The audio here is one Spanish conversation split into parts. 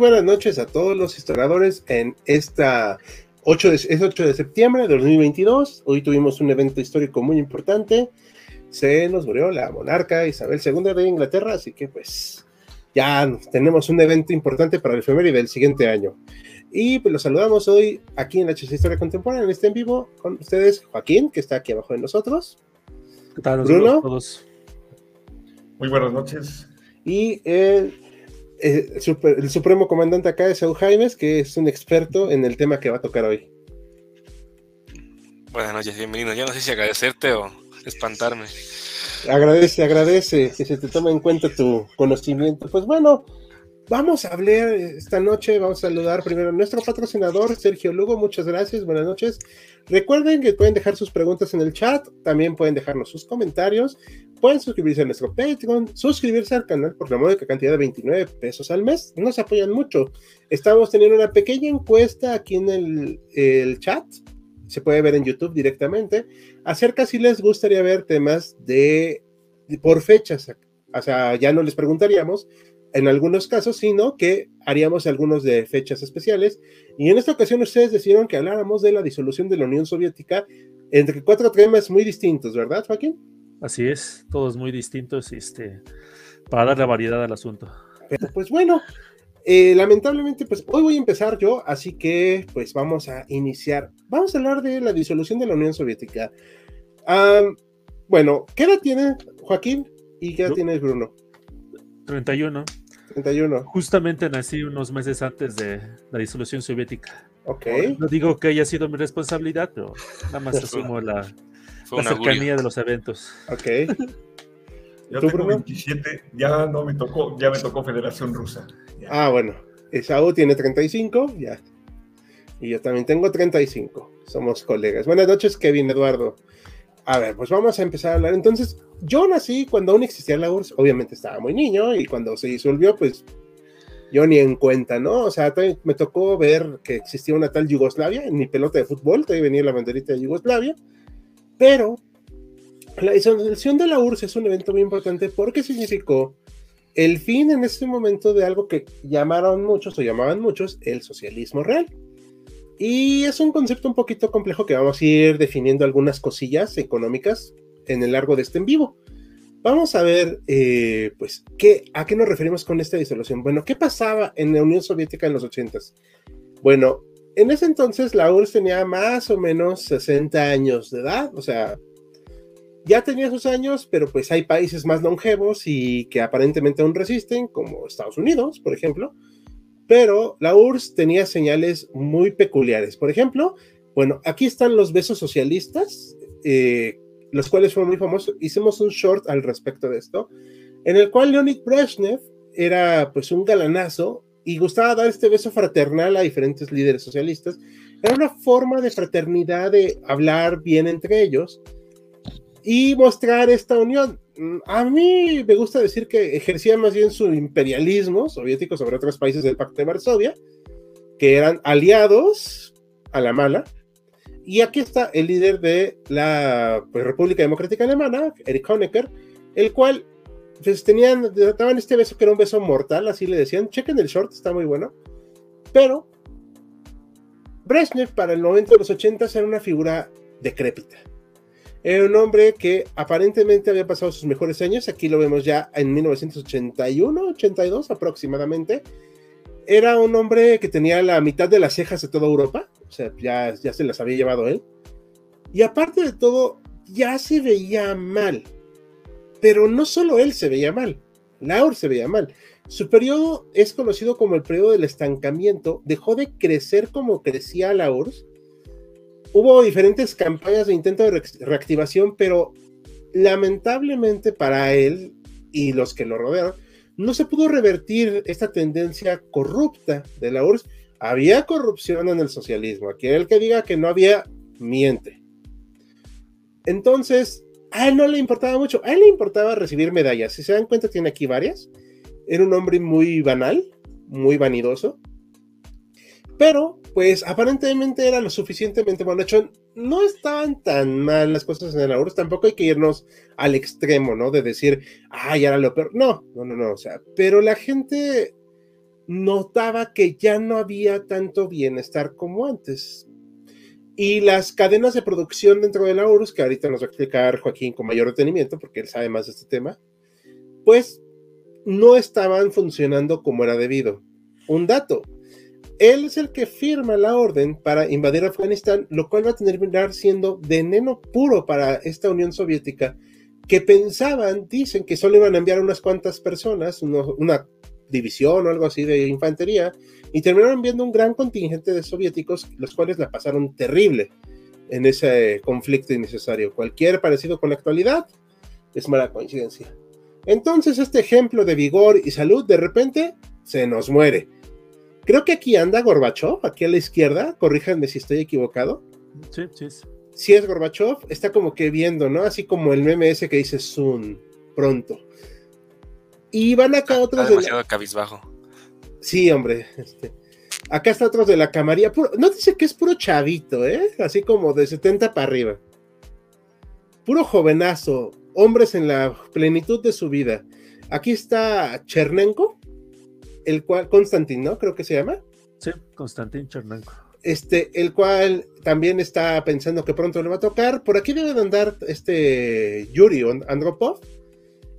Buenas noches a todos los historiadores en esta 8 de, es 8 de septiembre de 2022. Hoy tuvimos un evento histórico muy importante. Se nos murió la monarca Isabel II de Inglaterra, así que pues ya tenemos un evento importante para el efeméride del siguiente año. Y pues los saludamos hoy aquí en la Historia Contemporánea, en este en vivo, con ustedes Joaquín, que está aquí abajo de nosotros. ¿Qué tal? Bruno. Todos. Muy buenas noches. Y el eh, el supremo comandante acá es Saúl Jaimes, que es un experto en el tema que va a tocar hoy. Buenas noches, bienvenido. Yo no sé si agradecerte o espantarme. Agradece, agradece que se te tome en cuenta tu conocimiento. Pues bueno, vamos a hablar esta noche, vamos a saludar primero a nuestro patrocinador, Sergio Lugo. Muchas gracias, buenas noches. Recuerden que pueden dejar sus preguntas en el chat, también pueden dejarnos sus comentarios. Pueden suscribirse a nuestro Patreon, suscribirse al canal por la módica cantidad de 29 pesos al mes. Nos apoyan mucho. Estamos teniendo una pequeña encuesta aquí en el, el chat. Se puede ver en YouTube directamente. Acerca si les gustaría ver temas de, de por fechas. O sea, ya no les preguntaríamos en algunos casos, sino que haríamos algunos de fechas especiales. Y en esta ocasión ustedes decidieron que habláramos de la disolución de la Unión Soviética entre cuatro temas muy distintos, ¿verdad, Joaquín? Así es, todos muy distintos, este, para darle variedad al asunto. Pues bueno, eh, lamentablemente, pues hoy voy a empezar yo, así que pues vamos a iniciar. Vamos a hablar de la disolución de la Unión Soviética. bueno, ¿qué edad tiene Joaquín y qué edad tiene Bruno? 31. 31. Justamente nací unos meses antes de la disolución soviética. Ok. No digo que haya sido mi responsabilidad, pero nada más asumo la, la cercanía de los eventos. Ok. Yo tengo 27, ya no me tocó, ya me tocó Federación Rusa. Ya. Ah, bueno. Esaú tiene 35, ya. Y yo también tengo 35. Somos colegas. Buenas noches, Kevin Eduardo. A ver, pues vamos a empezar a hablar. Entonces, yo nací cuando aún existía la URSS, obviamente estaba muy niño, y cuando se disolvió, pues yo ni en cuenta, ¿no? O sea, me tocó ver que existía una tal Yugoslavia, en mi pelota de fútbol, todavía venía la banderita de Yugoslavia, pero la disolución de la URSS es un evento muy importante porque significó el fin en ese momento de algo que llamaron muchos o llamaban muchos el socialismo real. Y es un concepto un poquito complejo que vamos a ir definiendo algunas cosillas económicas en el largo de este en vivo. Vamos a ver, eh, pues, ¿qué, ¿a qué nos referimos con esta disolución? Bueno, ¿qué pasaba en la Unión Soviética en los 80s? Bueno, en ese entonces la URSS tenía más o menos 60 años de edad, o sea, ya tenía sus años, pero pues hay países más longevos y que aparentemente aún resisten, como Estados Unidos, por ejemplo, pero la URSS tenía señales muy peculiares. Por ejemplo, bueno, aquí están los besos socialistas, eh, los cuales fueron muy famosos. Hicimos un short al respecto de esto, en el cual Leonid Brezhnev era pues un galanazo y gustaba dar este beso fraternal a diferentes líderes socialistas. Era una forma de fraternidad, de hablar bien entre ellos y mostrar esta unión. A mí me gusta decir que ejercía más bien su imperialismo soviético sobre otros países del Pacto de Varsovia, que eran aliados a la mala. Y aquí está el líder de la pues, República Democrática Alemana, Erich Honecker, el cual pues tenían, daban este beso que era un beso mortal, así le decían, chequen el short, está muy bueno, pero Brezhnev para el momento de los 80 era una figura decrépita. Era un hombre que aparentemente había pasado sus mejores años, aquí lo vemos ya en 1981, 82 aproximadamente. Era un hombre que tenía la mitad de las cejas de toda Europa, o sea, ya, ya se las había llevado él. Y aparte de todo, ya se veía mal. Pero no solo él se veía mal, Laur se veía mal. Su periodo es conocido como el periodo del estancamiento. Dejó de crecer como crecía la hubo diferentes campañas de intento de reactivación, pero lamentablemente para él y los que lo rodearon, no se pudo revertir esta tendencia corrupta de la URSS. Había corrupción en el socialismo. Aquel que diga que no había, miente. Entonces, a él no le importaba mucho. A él le importaba recibir medallas. Si se dan cuenta, tiene aquí varias. Era un hombre muy banal, muy vanidoso. Pero, pues, aparentemente era lo suficientemente bueno hecho no estaban tan mal las cosas en el URSS, tampoco hay que irnos al extremo, ¿no? De decir, ay, era lo peor. No, no, no, no, o sea, pero la gente notaba que ya no había tanto bienestar como antes. Y las cadenas de producción dentro de la que ahorita nos va a explicar Joaquín con mayor detenimiento, porque él sabe más de este tema, pues no estaban funcionando como era debido. Un dato, él es el que firma la orden para invadir Afganistán, lo cual va a terminar siendo veneno puro para esta Unión Soviética, que pensaban, dicen que solo iban a enviar unas cuantas personas, una división o algo así de infantería, y terminaron enviando un gran contingente de soviéticos, los cuales la pasaron terrible en ese conflicto innecesario. Cualquier parecido con la actualidad es mala coincidencia. Entonces este ejemplo de vigor y salud de repente se nos muere Creo que aquí anda Gorbachev, aquí a la izquierda, corríjanme si estoy equivocado. Sí, sí. Si es Gorbachev, está como que viendo, ¿no? Así como el meme ese que dice Soon, pronto. Y van acá otros. Está demasiado cabizbajo. Sí, hombre. Este. Acá está otros de la camarilla. No dice que es puro chavito, ¿eh? Así como de 70 para arriba. Puro jovenazo. Hombres en la plenitud de su vida. Aquí está Chernenko el cual, Konstantin, ¿no? Creo que se llama. Sí, Konstantin Chernenko. Este, el cual también está pensando que pronto le va a tocar. Por aquí debe de andar este Yuri Andropov,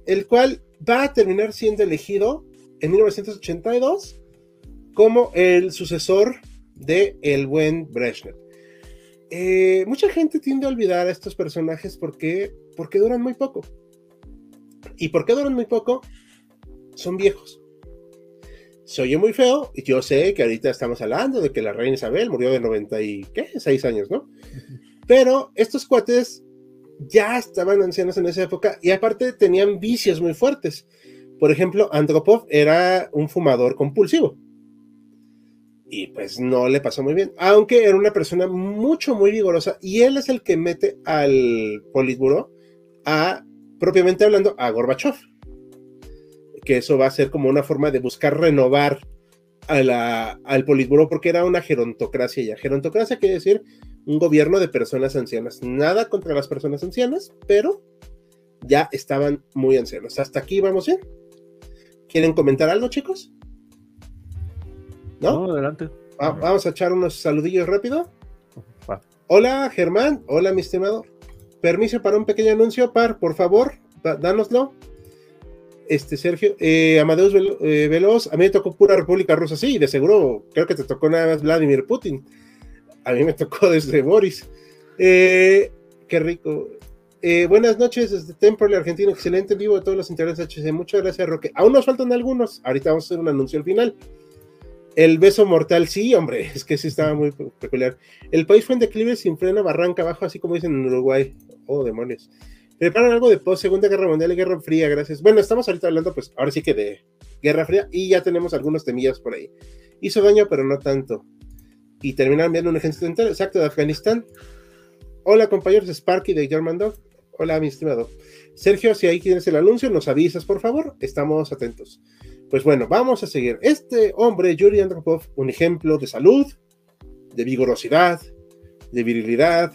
el cual va a terminar siendo elegido en 1982 como el sucesor de el buen Brezhnev. Eh, mucha gente tiende a olvidar a estos personajes porque, porque duran muy poco. ¿Y por qué duran muy poco? Son viejos se oye muy feo, y yo sé que ahorita estamos hablando de que la reina Isabel murió de 90 y, ¿qué? 6 años, ¿no? Pero estos cuates ya estaban ancianos en esa época y aparte tenían vicios muy fuertes. Por ejemplo, Andropov era un fumador compulsivo. Y pues no le pasó muy bien, aunque era una persona mucho, muy vigorosa y él es el que mete al Politburo a, propiamente hablando, a Gorbachev que eso va a ser como una forma de buscar renovar al Politburo porque era una gerontocracia ya. Gerontocracia quiere decir un gobierno de personas ancianas. Nada contra las personas ancianas, pero ya estaban muy ancianos. Hasta aquí vamos bien. ¿Quieren comentar algo, chicos? ¿No? adelante. vamos a echar unos saludillos rápido. Hola, Germán. Hola, mi estimado. Permiso para un pequeño anuncio, Par, por favor, dánoslo este Sergio, eh, Amadeus eh, Veloz, a mí me tocó pura República Rusa, sí, de seguro, creo que te tocó nada más Vladimir Putin. A mí me tocó desde Boris. Eh, qué rico. buenas noches desde Temple, Argentina. Excelente vivo de todos los intereses HC. Muchas gracias, Roque. Aún nos faltan algunos. Ahorita vamos a hacer un anuncio al final. El beso mortal, sí, hombre, es que sí estaba muy peculiar. El país fue en declive sin freno, barranca abajo, así como dicen en Uruguay. Oh, demonios. Preparan algo de post Segunda Guerra Mundial y Guerra Fría, gracias. Bueno, estamos ahorita hablando, pues, ahora sí que de Guerra Fría y ya tenemos algunos temillas por ahí. Hizo daño, pero no tanto. Y terminaron enviando un ejército entero, exacto, de Afganistán. Hola, compañeros, Sparky de German Dog. Hola, mi estimado. Sergio, si ahí tienes el anuncio, nos avisas, por favor. Estamos atentos. Pues bueno, vamos a seguir. Este hombre, Yuri Andropov, un ejemplo de salud, de vigorosidad, de virilidad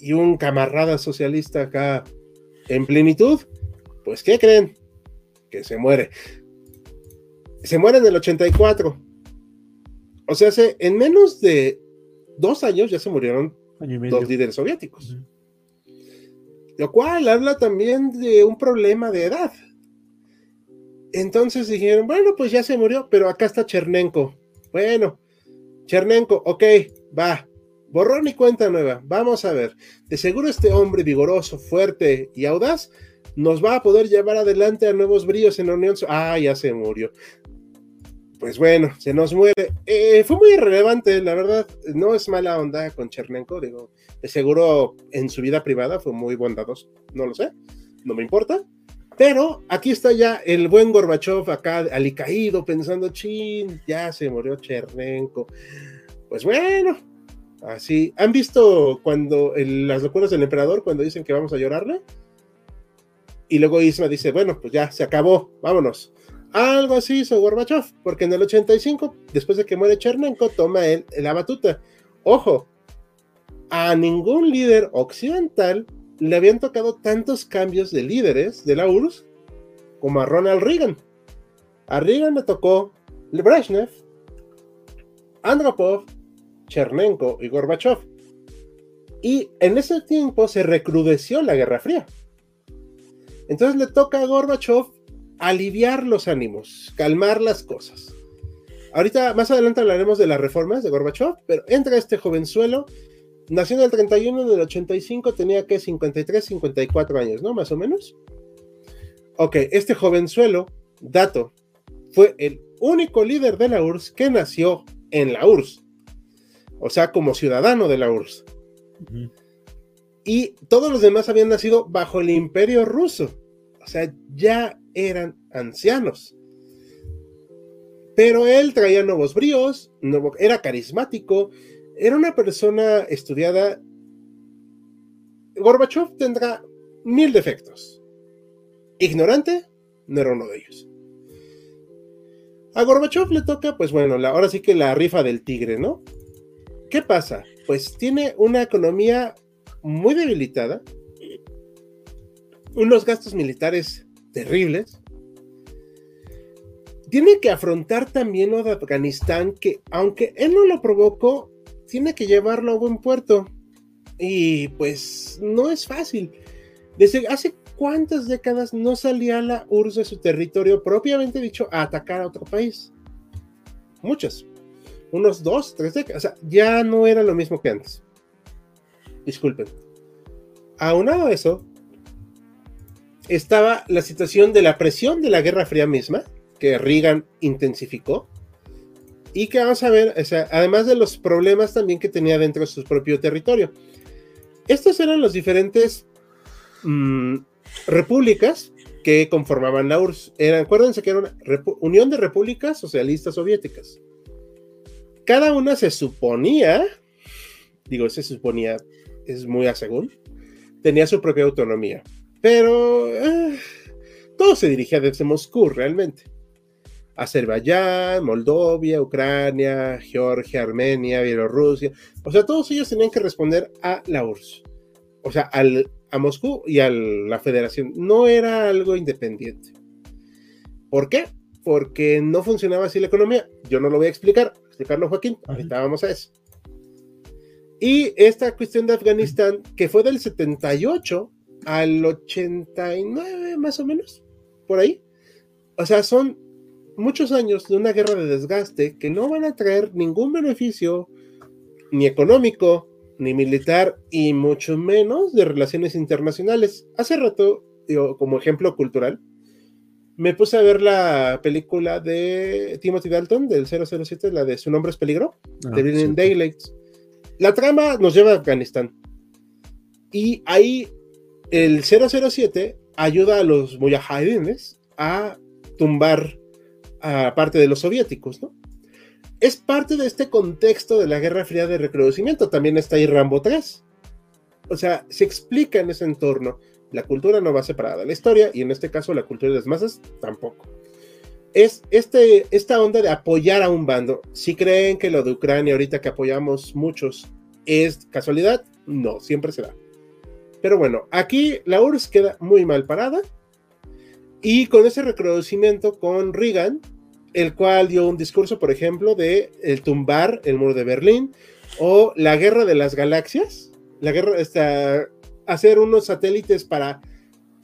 y un camarada socialista acá en plenitud, pues ¿qué creen? Que se muere. Se muere en el 84. O sea, en menos de dos años ya se murieron dos líderes soviéticos. Lo cual habla también de un problema de edad. Entonces dijeron, bueno, pues ya se murió, pero acá está Chernenko. Bueno, Chernenko, ok, va, Borrón y cuenta nueva. Vamos a ver. De seguro este hombre vigoroso, fuerte y audaz nos va a poder llevar adelante a nuevos bríos en la Unión. Ah, ya se murió. pues bueno, se nos muere. Eh, fue muy irrelevante, la verdad. No es mala onda con Chernenko, digo. De seguro en su vida privada fue muy bondadoso. No lo sé, no me importa. Pero aquí está ya el buen Gorbachev acá alicaído pensando, chin, ya se murió Chernenko. Pues bueno, así. ¿Han visto cuando las locuras del emperador, cuando dicen que vamos a llorarle? Y luego Isma dice, bueno, pues ya se acabó, vámonos. Algo así hizo Gorbachev, porque en el 85, después de que muere Chernenko, toma él la batuta. Ojo, a ningún líder occidental le habían tocado tantos cambios de líderes de la URSS como a Ronald Reagan. A Reagan le tocó Brezhnev, Andropov, Chernenko y Gorbachev. Y en ese tiempo se recrudeció la Guerra Fría. Entonces le toca a Gorbachev aliviar los ánimos, calmar las cosas. Ahorita, más adelante hablaremos de las reformas de Gorbachev, pero entra este jovenzuelo, nació en el 31, del 85 tenía que 53, 54 años, ¿no? Más o menos. Ok, este jovenzuelo, dato, fue el único líder de la URSS que nació en la URSS, o sea, como ciudadano de la URSS. Y todos los demás habían nacido bajo el imperio ruso, o sea, ya eran ancianos. Pero él traía nuevos bríos, era carismático, era una persona estudiada. Gorbachev tendrá mil defectos. Ignorante, no era uno de ellos. A Gorbachev le toca, pues bueno, ahora sí que la rifa del tigre, ¿no? ¿Qué pasa? Pues tiene una economía muy debilitada, unos gastos militares terribles, tiene que afrontar también lo de Afganistán, que aunque él no lo provocó, tiene que llevarlo a buen puerto. Y pues no es fácil. Desde hace cuántas décadas no salía la URSS de su territorio, propiamente dicho, a atacar a otro país. Muchas. Unos dos, tres décadas. O sea, ya no era lo mismo que antes. Disculpen. Aunado a eso, estaba la situación de la presión de la Guerra Fría misma, que Reagan intensificó, y que vamos a ver, además de los problemas también que tenía dentro de su propio territorio. Estos eran los diferentes mm, repúblicas que conformaban la URSS. acuérdense que era una unión de repúblicas socialistas soviéticas. Cada una se suponía, digo, se suponía, es muy a según, tenía su propia autonomía. Pero eh, todo se dirigía desde Moscú realmente. Azerbaiyán, Moldovia, Ucrania, Georgia, Armenia, Bielorrusia. O sea, todos ellos tenían que responder a la URSS. O sea, a Moscú y a la federación. No era algo independiente. ¿Por qué? Porque no funcionaba así la economía. Yo no lo voy a explicar. Explicarlo, Joaquín. Ahorita vamos a eso. Y esta cuestión de Afganistán, que fue del 78 al 89 más o menos, por ahí. O sea, son muchos años de una guerra de desgaste que no van a traer ningún beneficio, ni económico, ni militar, y mucho menos de relaciones internacionales. Hace rato, digo, como ejemplo cultural, me puse a ver la película de Timothy Dalton del 007, la de Su nombre es peligro, ah, de sí. Daylights. La trama nos lleva a Afganistán. Y ahí el 007 ayuda a los mujahidines a tumbar a parte de los soviéticos, ¿no? Es parte de este contexto de la Guerra Fría de recrudecimiento. También está ahí Rambo 3. O sea, se explica en ese entorno. La cultura no va separada de la historia y en este caso la cultura de las masas tampoco. Es este, esta onda de apoyar a un bando. Si creen que lo de Ucrania ahorita que apoyamos muchos es casualidad, no, siempre será. Pero bueno, aquí la URSS queda muy mal parada y con ese reconocimiento con Reagan, el cual dio un discurso, por ejemplo, de el tumbar el muro de Berlín o la guerra de las galaxias, la guerra, esta, hacer unos satélites para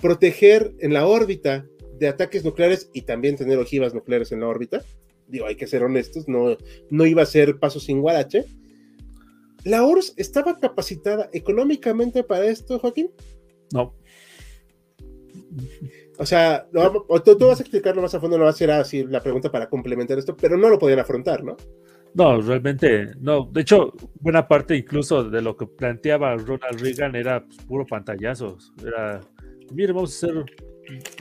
proteger en la órbita de ataques nucleares y también tener ojivas nucleares en la órbita. Digo, hay que ser honestos, no, no iba a ser paso sin guarache. ¿La URSS estaba capacitada económicamente para esto, Joaquín? No. O sea, tú, tú, vas a explicarlo más a fondo, no va a ser así la pregunta para complementar esto, pero no lo podían afrontar, ¿no? No, realmente no. De hecho, buena parte incluso de lo que planteaba Ronald Reagan era pues, puro pantallazos. Era, mire, vamos a hacer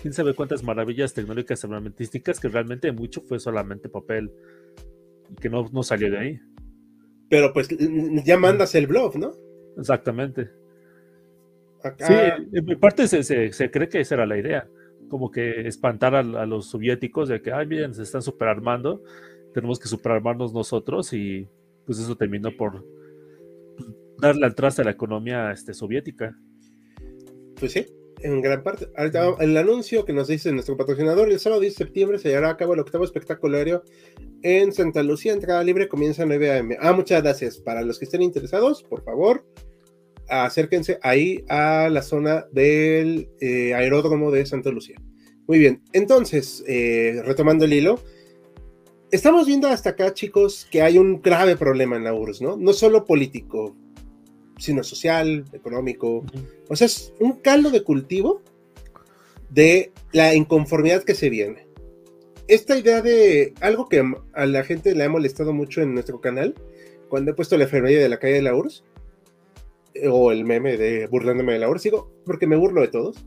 quién sabe cuántas maravillas tecnológicas armamentísticas que realmente mucho fue solamente papel y que no, no salió de ahí. Pero pues ya mandas el blog, ¿no? Exactamente. Sí, en parte se, se, cree que esa era la idea, como que espantar a, los soviéticos de que, ay, miren, se están superarmando, tenemos que superarmarnos nosotros y pues eso terminó por darle al traste a la economía este, soviética. Pues sí, en gran parte. El anuncio que nos dice nuestro patrocinador, el sábado 10 de septiembre se llevará a cabo el octavo espectáculo aéreo en Santa Lucía, entrada libre, comienza a 9 a.m. Ah, muchas gracias. Para los que estén interesados, por favor, acérquense ahí a la zona del eh, aeródromo de Santa Lucía. Muy bien, entonces, eh, retomando el hilo, estamos viendo hasta acá, chicos, que hay un grave problema en la URSS, ¿no? No solo político, sino social, económico. O sea, es un caldo de cultivo de la inconformidad que se viene. Esta idea de algo que a la gente le ha molestado mucho en nuestro canal, cuando he puesto la enfermería de la calle de la URSS, o el meme de burlándome de la URSS, digo, porque me burlo de todos,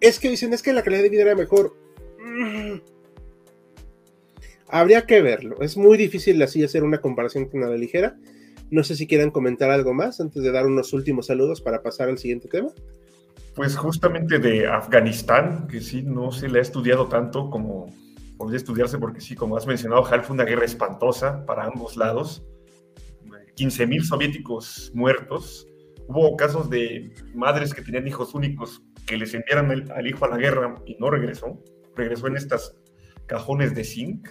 es que dicen, es que la calidad de vida era mejor. Mm. Habría que verlo. Es muy difícil así hacer una comparación con la ligera. No sé si quieren comentar algo más antes de dar unos últimos saludos para pasar al siguiente tema. Pues justamente de Afganistán, que sí, no se le ha estudiado tanto como podría estudiarse, porque sí, como has mencionado, Hal, fue una guerra espantosa para ambos lados. 15.000 soviéticos muertos. Hubo casos de madres que tenían hijos únicos que les enviaron al hijo a la guerra y no regresó. Regresó en estas cajones de zinc.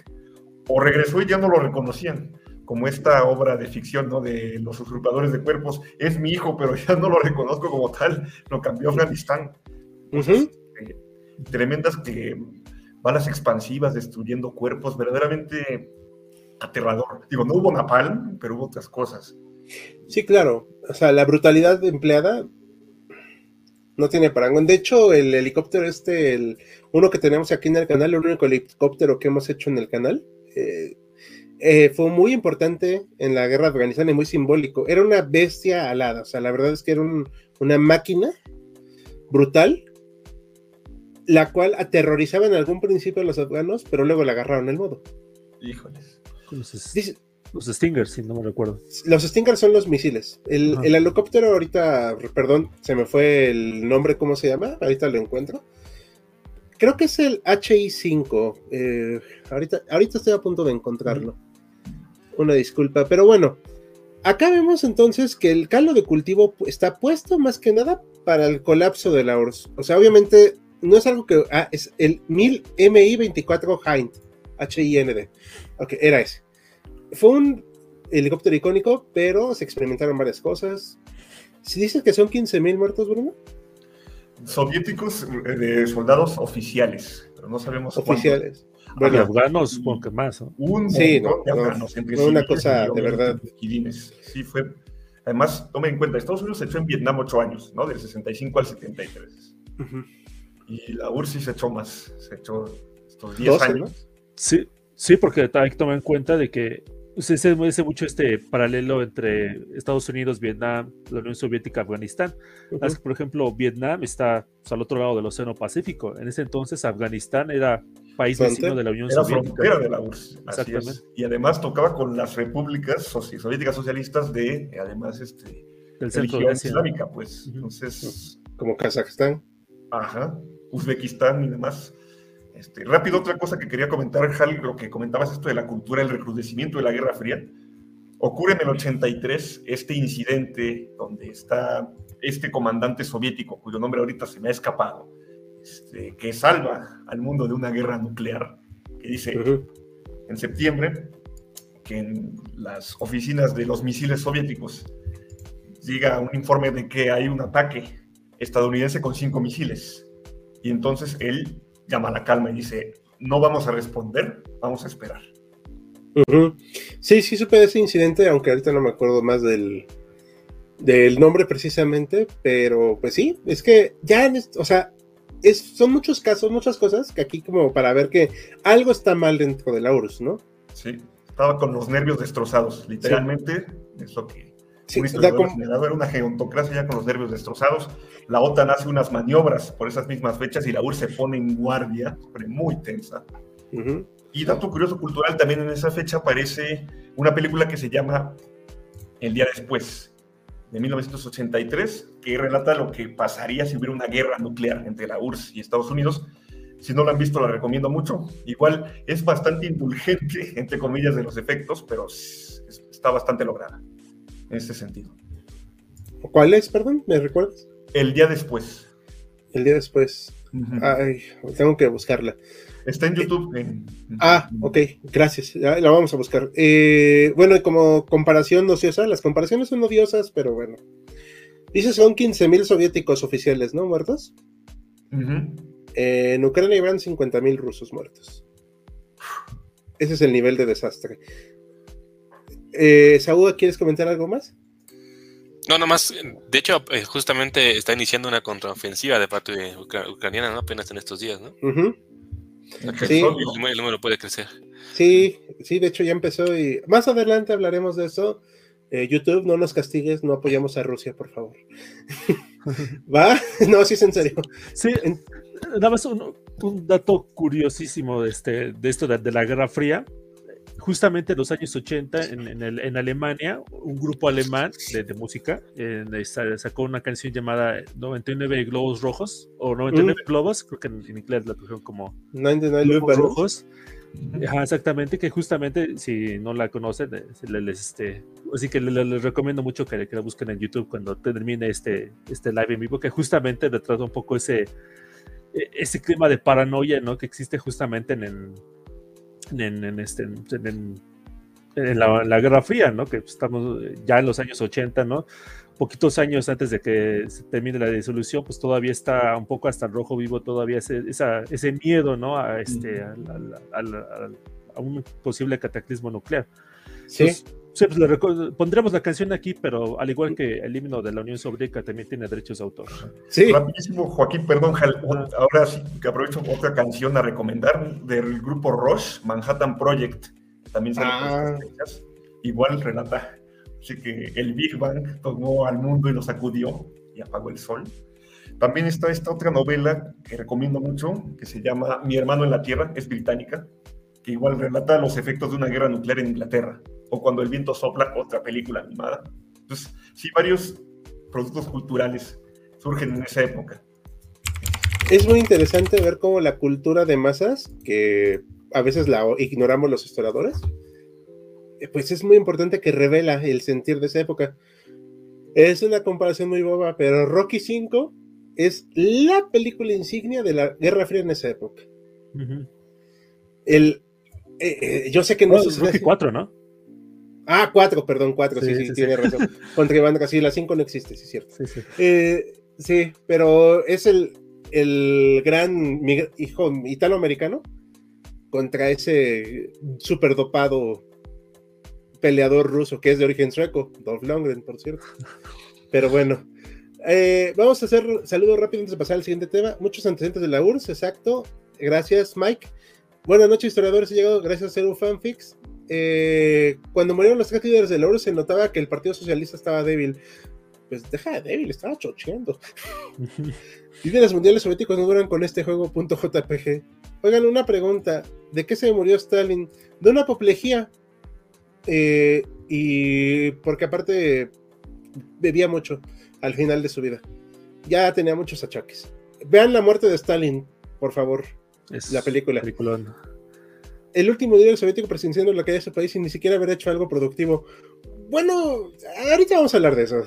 O regresó y ya no lo reconocían. Como esta obra de ficción, ¿no? De los usurpadores de cuerpos. Es mi hijo, pero ya no lo reconozco como tal. Lo cambió a Afganistán. Eh, tremendas que balas expansivas destruyendo cuerpos, verdaderamente aterrador. Digo, no hubo napalm, pero hubo otras cosas. Sí, claro. O sea, la brutalidad empleada no tiene parangón. De hecho, el helicóptero este, el uno que tenemos aquí en el canal, el único helicóptero que hemos hecho en el canal, eh, eh, fue muy importante en la guerra afganistán y muy simbólico. Era una bestia alada. O sea, la verdad es que era una máquina brutal, la cual aterrorizaba en algún principio a los afganos, pero luego le agarraron el modo. Híjoles. Los, Stingers, si no me recuerdo. Los Stingers son los misiles. El, helicóptero, ahorita, perdón, se me fue el nombre, ¿cómo se llama? Ahorita lo encuentro. Creo que es el HI-5. Eh, ahorita, ahorita estoy a punto de encontrarlo. Una disculpa, pero bueno. Acá vemos entonces que el calo de cultivo está puesto más que nada para el colapso de la URSS. O sea, obviamente no es algo que. Ah, es el 1000 MI-24 Hind. H-I-N-D. Ok, era ese. Fue un helicóptero icónico, pero se experimentaron varias cosas. Si dices que son 15.000 muertos, Bruno. Soviéticos eh, de soldados oficiales, pero no sabemos Oficiales. Bueno, afganos, que más. Un sí, no, una cosa de verdad. Sí, fue. Además, tomen en cuenta, Estados Unidos se echó en Vietnam ocho años, ¿no? Del 65 al 73. Y la URSS se echó más, se echó estos 10 años. Sí, sí, porque hay que tomar en cuenta de que se, se hace mucho este paralelo entre Estados Unidos, Vietnam, la Unión Soviética, Afganistán. por ejemplo, Vietnam está al otro lado del Océano Pacífico. En ese entonces, Afganistán era país vecino de la Unión era frontera de la URSS. Exactamente. Y además tocaba con las repúblicas soviéticas socialistas de, además, este, del centro de Asia. islámica, pues. Entonces. Como Kazajstán. Ajá. Uzbekistán y demás. Este, rápido, otra cosa que quería comentar, Hal, lo que comentabas esto de la cultura, el recrudecimiento de la Guerra Fría. Ocurre en el 83 este incidente donde está este comandante soviético, cuyo nombre ahorita se me ha escapado, este, que salva al mundo de una guerra nuclear, que dice en septiembre que en las oficinas de los misiles soviéticos llega un informe de que hay un ataque estadounidense con cinco misiles. Y entonces él llama a la calma y dice, no vamos a responder, vamos a esperar. Sí, sí supe de ese incidente, aunque ahorita no me acuerdo más del, del nombre precisamente, pero pues sí, es que ya, en o sea, es, son muchos casos, muchas cosas que aquí como para ver que algo está mal dentro de la URSS, ¿no? Sí, estaba con los nervios destrozados, literalmente, es lo que Sí, como- señalado, era una geontocracia ya con los nervios destrozados. La OTAN hace unas maniobras por esas mismas fechas y la URSS se pone en guardia, muy tensa. Ujú. Y dato curioso cultural, también en esa fecha aparece una película que se llama El día después, de 1983, que relata lo que pasaría si hubiera una guerra nuclear entre la URSS y Estados Unidos. Si no la han visto, la recomiendo mucho. Igual es bastante indulgente, entre comillas, de los efectos, pero es- es- está bastante lograda en ese sentido. ¿Cuál es, perdón? ¿Me recuerdas? El día después. El día después. Ay, tengo que buscarla. Está en YouTube. en- Ah, ok, gracias. Ya la vamos a buscar. Eh, bueno, y como comparación ociosa, las comparaciones son odiosas, pero bueno. Dice son 15.000 soviéticos oficiales, ¿no? Muertos. Eh, en Ucrania habrán 50.000 rusos muertos. Ese es el nivel de desastre. Eh, Saúl, ¿quieres comentar algo más? No, nomás, de hecho, eh, justamente está iniciando una contraofensiva de parte de ucra- ucraniana, ¿no? Apenas en estos días, ¿no? Sí. El, número- el número puede crecer. Sí, sí, de hecho ya empezó y más adelante hablaremos de eso. Eh, YouTube, no nos castigues, no apoyamos a Rusia, por favor. ¿Va? No, sí es en serio. Sí, nada más un, un dato curiosísimo de, este, de esto de, de la Guerra Fría. Justamente en los años 80, en, en el- en Alemania, un grupo alemán de, de música eh, sa- sacó una canción llamada 99 Globos Rojos, o 99 Globos, creo que en, en inglés la trajeron como 99 Globos Rojos. Ajá, exactamente, que justamente si no la conocen, eh, les, este, así que le- le- les recomiendo mucho que, que la busquen en YouTube cuando termine este, este live en vivo, que justamente retrata un poco ese, e- ese clima de paranoia ¿no? que existe justamente en, en, en- en este, en, la, la Guerra Fría, ¿no? que estamos eh, ya en los años 80, ¿no? poquitos años antes de que se termine la disolución, pues todavía está un poco hasta el rojo vivo, todavía ese, esa- ese miedo, ¿no? A, este, al- al- al- a un posible cataclismo nuclear. Sí, Entonces, sí, pues le pondremos la canción aquí, pero al igual que el himno de la Unión Soviética también tiene derechos de autor. sí. Rapidísimo, Joaquín, perdón, ahora sí que aprovecho otra canción a recomendar del grupo Rush, Manhattan Project, también sale Ah. Igual relata, así que el Big Bang tomó al mundo y lo sacudió y apagó el sol. También está esta otra novela que recomiendo mucho, que se llama Mi hermano en la Tierra, es británica, que igual relata los efectos de una guerra nuclear en Inglaterra, o Cuando el viento sopla, otra película animada. Entonces, sí, varios productos culturales surgen en esa época. Es muy interesante ver cómo la cultura de masas, que a veces la ignoramos los historiadores, eh, pues es muy importante que revela el sentir de esa época. Es una comparación muy boba, pero Rocky V es la película insignia de la Guerra Fría en esa época. El, eh, eh, yo sé que no No, es Rocky 4, ¿no? Ah, cuatro, perdón, cuatro, sí, Sí, sí, sí, tiene razón. Contra Iván sí, la cinco no existe, sí, es cierto. Sí, sí. Eh, sí, pero es el, el gran hijo italoamericano contra ese superdopado peleador ruso que es de origen sueco, Dolph Lundgren, por cierto. Pero bueno, eh, vamos a hacer saludos rápido antes de pasar al siguiente tema. Muchos antecedentes de la URSS, exacto. Gracias, Mike. Buenas noches, historiadores. He llegado gracias a Zero Fanfix. Eh, cuando murieron los tres líderes de la URSS se notaba que el Partido Socialista estaba débil. Pues deja de débil, estaba chocheando. Líderes mundiales soviéticos no duran con este juego punto .jpg. Oigan, una pregunta. ¿De qué se murió Stalin? De una apoplejía. Eh, y porque aparte bebía mucho al final de su vida. Ya tenía muchos achaques. Vean la muerte de Stalin, por favor. Es La película. peliculón. El último líder soviético presenciando la caída de su país sin ni siquiera haber hecho algo productivo. Bueno, ahorita vamos a hablar de eso.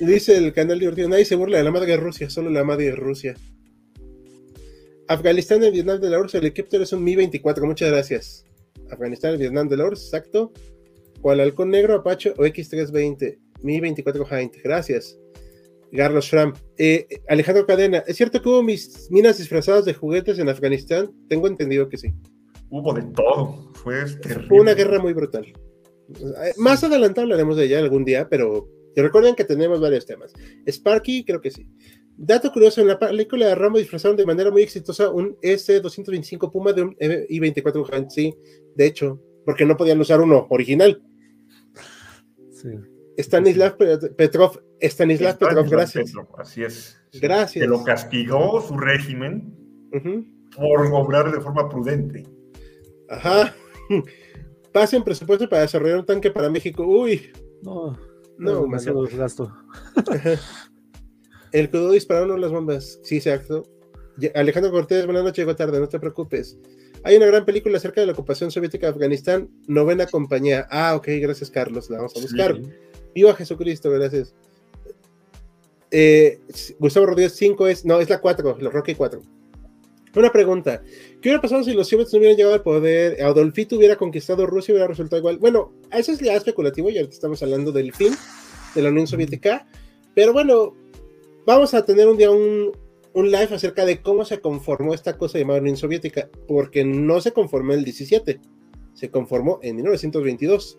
Dice el canal divertido, nadie se burla de la madre de Rusia, solo la madre de Rusia. Afganistán y Vietnam de la URSS, el helicóptero es un Mi-24, muchas gracias. Afganistán y Vietnam de la URSS, exacto. Cual Halcón Negro, Apache o X320, Mi-24 Hind, gracias. Carlos Schramm. Eh, Alejandro Cadena, ¿es cierto que hubo mis minas disfrazadas de juguetes en Afganistán? Tengo entendido que sí. Hubo de todo. Fue terrible. Fue una guerra muy brutal. Eh, Más adelante hablaremos de ella algún día, pero recuerden que tenemos varios temas. Sparky, creo que sí. Dato curioso, en la película de Rambo disfrazaron de manera muy exitosa un S-225 Puma de un I-24 sí, de hecho, porque no podían usar uno original. Sí. Stanislav Petrov, Stanislav Petrov, gracias. así es. Gracias. Que lo castigó su régimen por obrar de forma prudente. Ajá. Pasen presupuesto para desarrollar un tanque para México. Uy. No, no, demasiado gasto. El que dispararon las bombas. Sí, exacto. Alejandro Cortés, buenas noches, llegó tarde, no te preocupes. Hay una gran película acerca de la ocupación soviética de Afganistán, novena compañía. Ah, ok, gracias Carlos, la vamos a buscar. Viva Jesucristo, gracias. Eh, Gustavo Rodríguez 5 es, no, es la 4, la Rocky 4. Una pregunta, ¿qué hubiera pasado si los soviets no hubieran llegado al poder? Adolfito hubiera conquistado Rusia y hubiera resultado igual. Bueno, eso es ya especulativo, ya estamos hablando del fin de la Unión Soviética, pero bueno, vamos a tener un día un, un live acerca de cómo se conformó esta cosa llamada Unión Soviética, porque no se conformó en el 17, se conformó en 1922,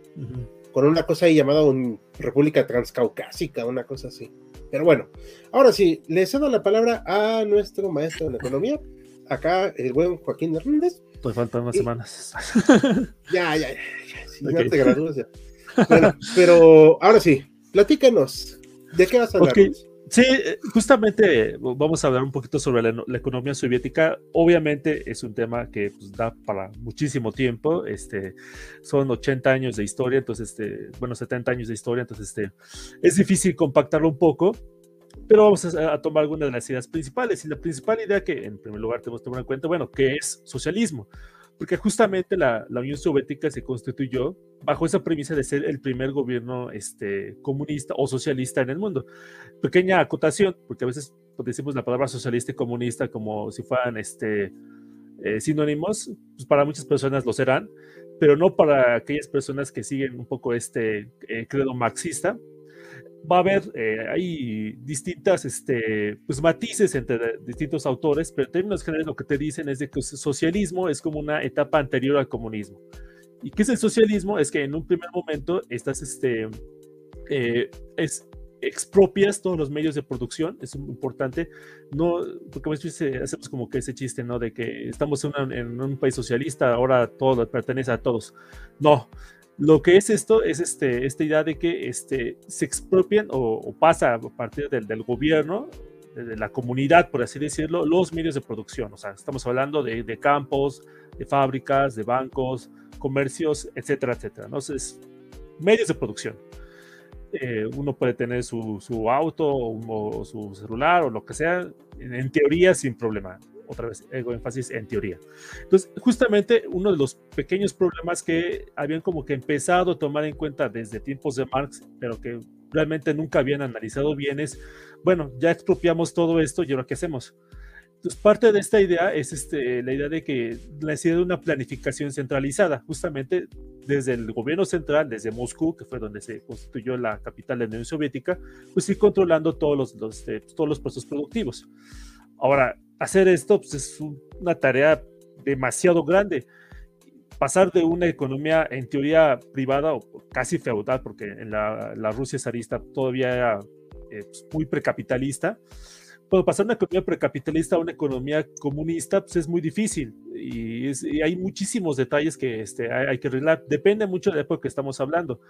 con una cosa ahí llamada un República Transcaucásica, una cosa así. Pero bueno, ahora sí, le cedo la palabra a nuestro maestro en economía, acá el buen Joaquín Hernández. Pues faltan unas semanas. Ya, ya, ya, si no te gradúas ya. Bueno, pero ahora sí, platícanos, ¿de qué vas a hablar? Sí, justamente vamos a hablar un poquito sobre la, economía soviética. Obviamente es un tema que pues, da para muchísimo tiempo. Este, son 80 años de historia, entonces, este, bueno, 70 años de historia, entonces este, es difícil compactarlo un poco pero vamos a, tomar algunas de las ideas principales. Y la principal idea que en primer lugar tenemos que tomar en cuenta, bueno, ¿qué es socialismo? Porque justamente la, la, Unión Soviética se constituyó bajo esa premisa de ser el primer gobierno este, comunista o socialista en el mundo. Pequeña acotación, porque a veces decimos la palabra socialista y comunista como si fueran este, eh, sinónimos, pues para muchas personas lo serán, pero no para aquellas personas que siguen un poco este eh, credo marxista, va a haber, eh, hay distintas este, pues, matices entre distintos autores, pero en términos generales lo que te dicen es de que el socialismo es como una etapa anterior al comunismo. ¿Y qué es el socialismo? Es que en un primer momento estás, este, eh, es, expropias todos los medios de producción, es importante, no, porque a veces hacemos como que ese chiste, ¿no? De que estamos en, en un país socialista, ahora todo pertenece a todos. No, lo que es esto es este, esta idea de que este, se expropian o, pasa a partir del, del, gobierno, de la comunidad, por así decirlo, los medios de producción. O sea, estamos hablando de, de campos, de fábricas, de bancos, comercios, etcétera, etcétera. Entonces, medios de producción. Eh, uno puede tener su, su auto o, o, su celular o lo que sea, en teoría sin problema otra vez, ego énfasis en teoría. Entonces, justamente uno de los pequeños problemas que habían como que empezado a tomar en cuenta desde tiempos de Marx, pero que realmente nunca habían analizado bien es, bueno, ya expropiamos todo esto y ahora qué hacemos. Entonces, parte de esta idea es este, la idea de que la idea de una planificación centralizada, justamente desde el gobierno central, desde Moscú, que fue donde se constituyó la capital de la Unión Soviética, pues ir controlando todos los, los este, todos los procesos productivos. Ahora, hacer esto pues, es una tarea demasiado grande. Pasar de una economía en teoría privada o casi feudal, porque en la, Rusia zarista todavía era eh, pues, muy precapitalista, pero pasar de una economía precapitalista a una economía comunista pues, es muy difícil y, hay muchísimos detalles que este, hay, hay, que arreglar. Depende mucho de la época que estamos hablando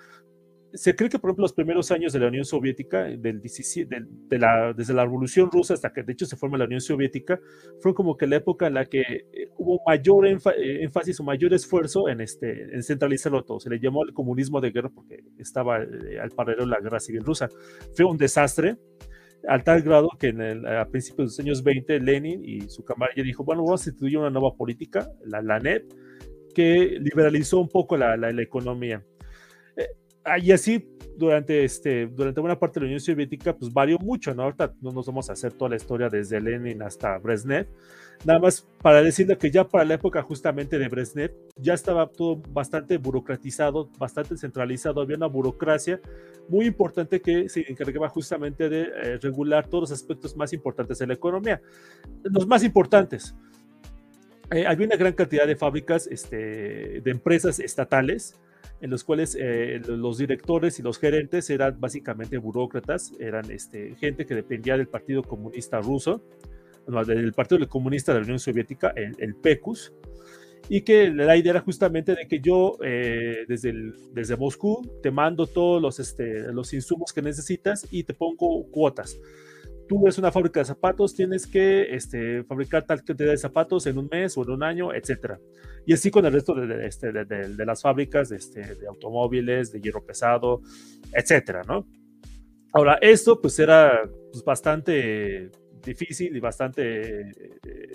se cree que, por ejemplo, los primeros años de la Unión Soviética, del 17, de, la, desde la Revolución Rusa hasta que de hecho se forma la Unión Soviética, fue como que la época en la que eh, hubo mayor eh, énfasis o mayor esfuerzo en, este, en centralizarlo todo. Se le llamó el comunismo de guerra porque estaba eh, al paralelo la guerra civil rusa. Fue un desastre al tal grado que en el, a principios de los años 20 Lenin y su camarilla dijo, bueno, vamos a instituir una nueva política, la, la NEP, que liberalizó un poco la, economía y así durante, este, durante buena parte de la Unión Soviética, pues varió mucho, ¿no? Ahorita no nos vamos a hacer toda la historia desde Lenin hasta Brezhnev, nada más para decirle que ya para la época justamente de Brezhnev ya estaba todo bastante burocratizado, bastante centralizado, había una burocracia muy importante que se encargaba justamente de eh, regular todos los aspectos más importantes de la economía, los más importantes. Eh, había una gran cantidad de fábricas, este, de empresas estatales, en los cuales eh, los directores y los gerentes eran básicamente burócratas, eran este, gente que dependía del Partido Comunista Ruso, del Partido Comunista de la Unión Soviética, el, el PECUS, y que la idea era justamente de que yo eh, desde, desde Moscú te mando todos los, este, los insumos que necesitas y te pongo cuotas. Tú eres una fábrica de zapatos, tienes que este, fabricar tal cantidad de zapatos en un mes o en un año, etc. Y así con el resto de, este, de, de las fábricas este, de, automóviles, de hierro pesado, etc. ¿no? Ahora, esto pues era pues, bastante difícil y bastante eh,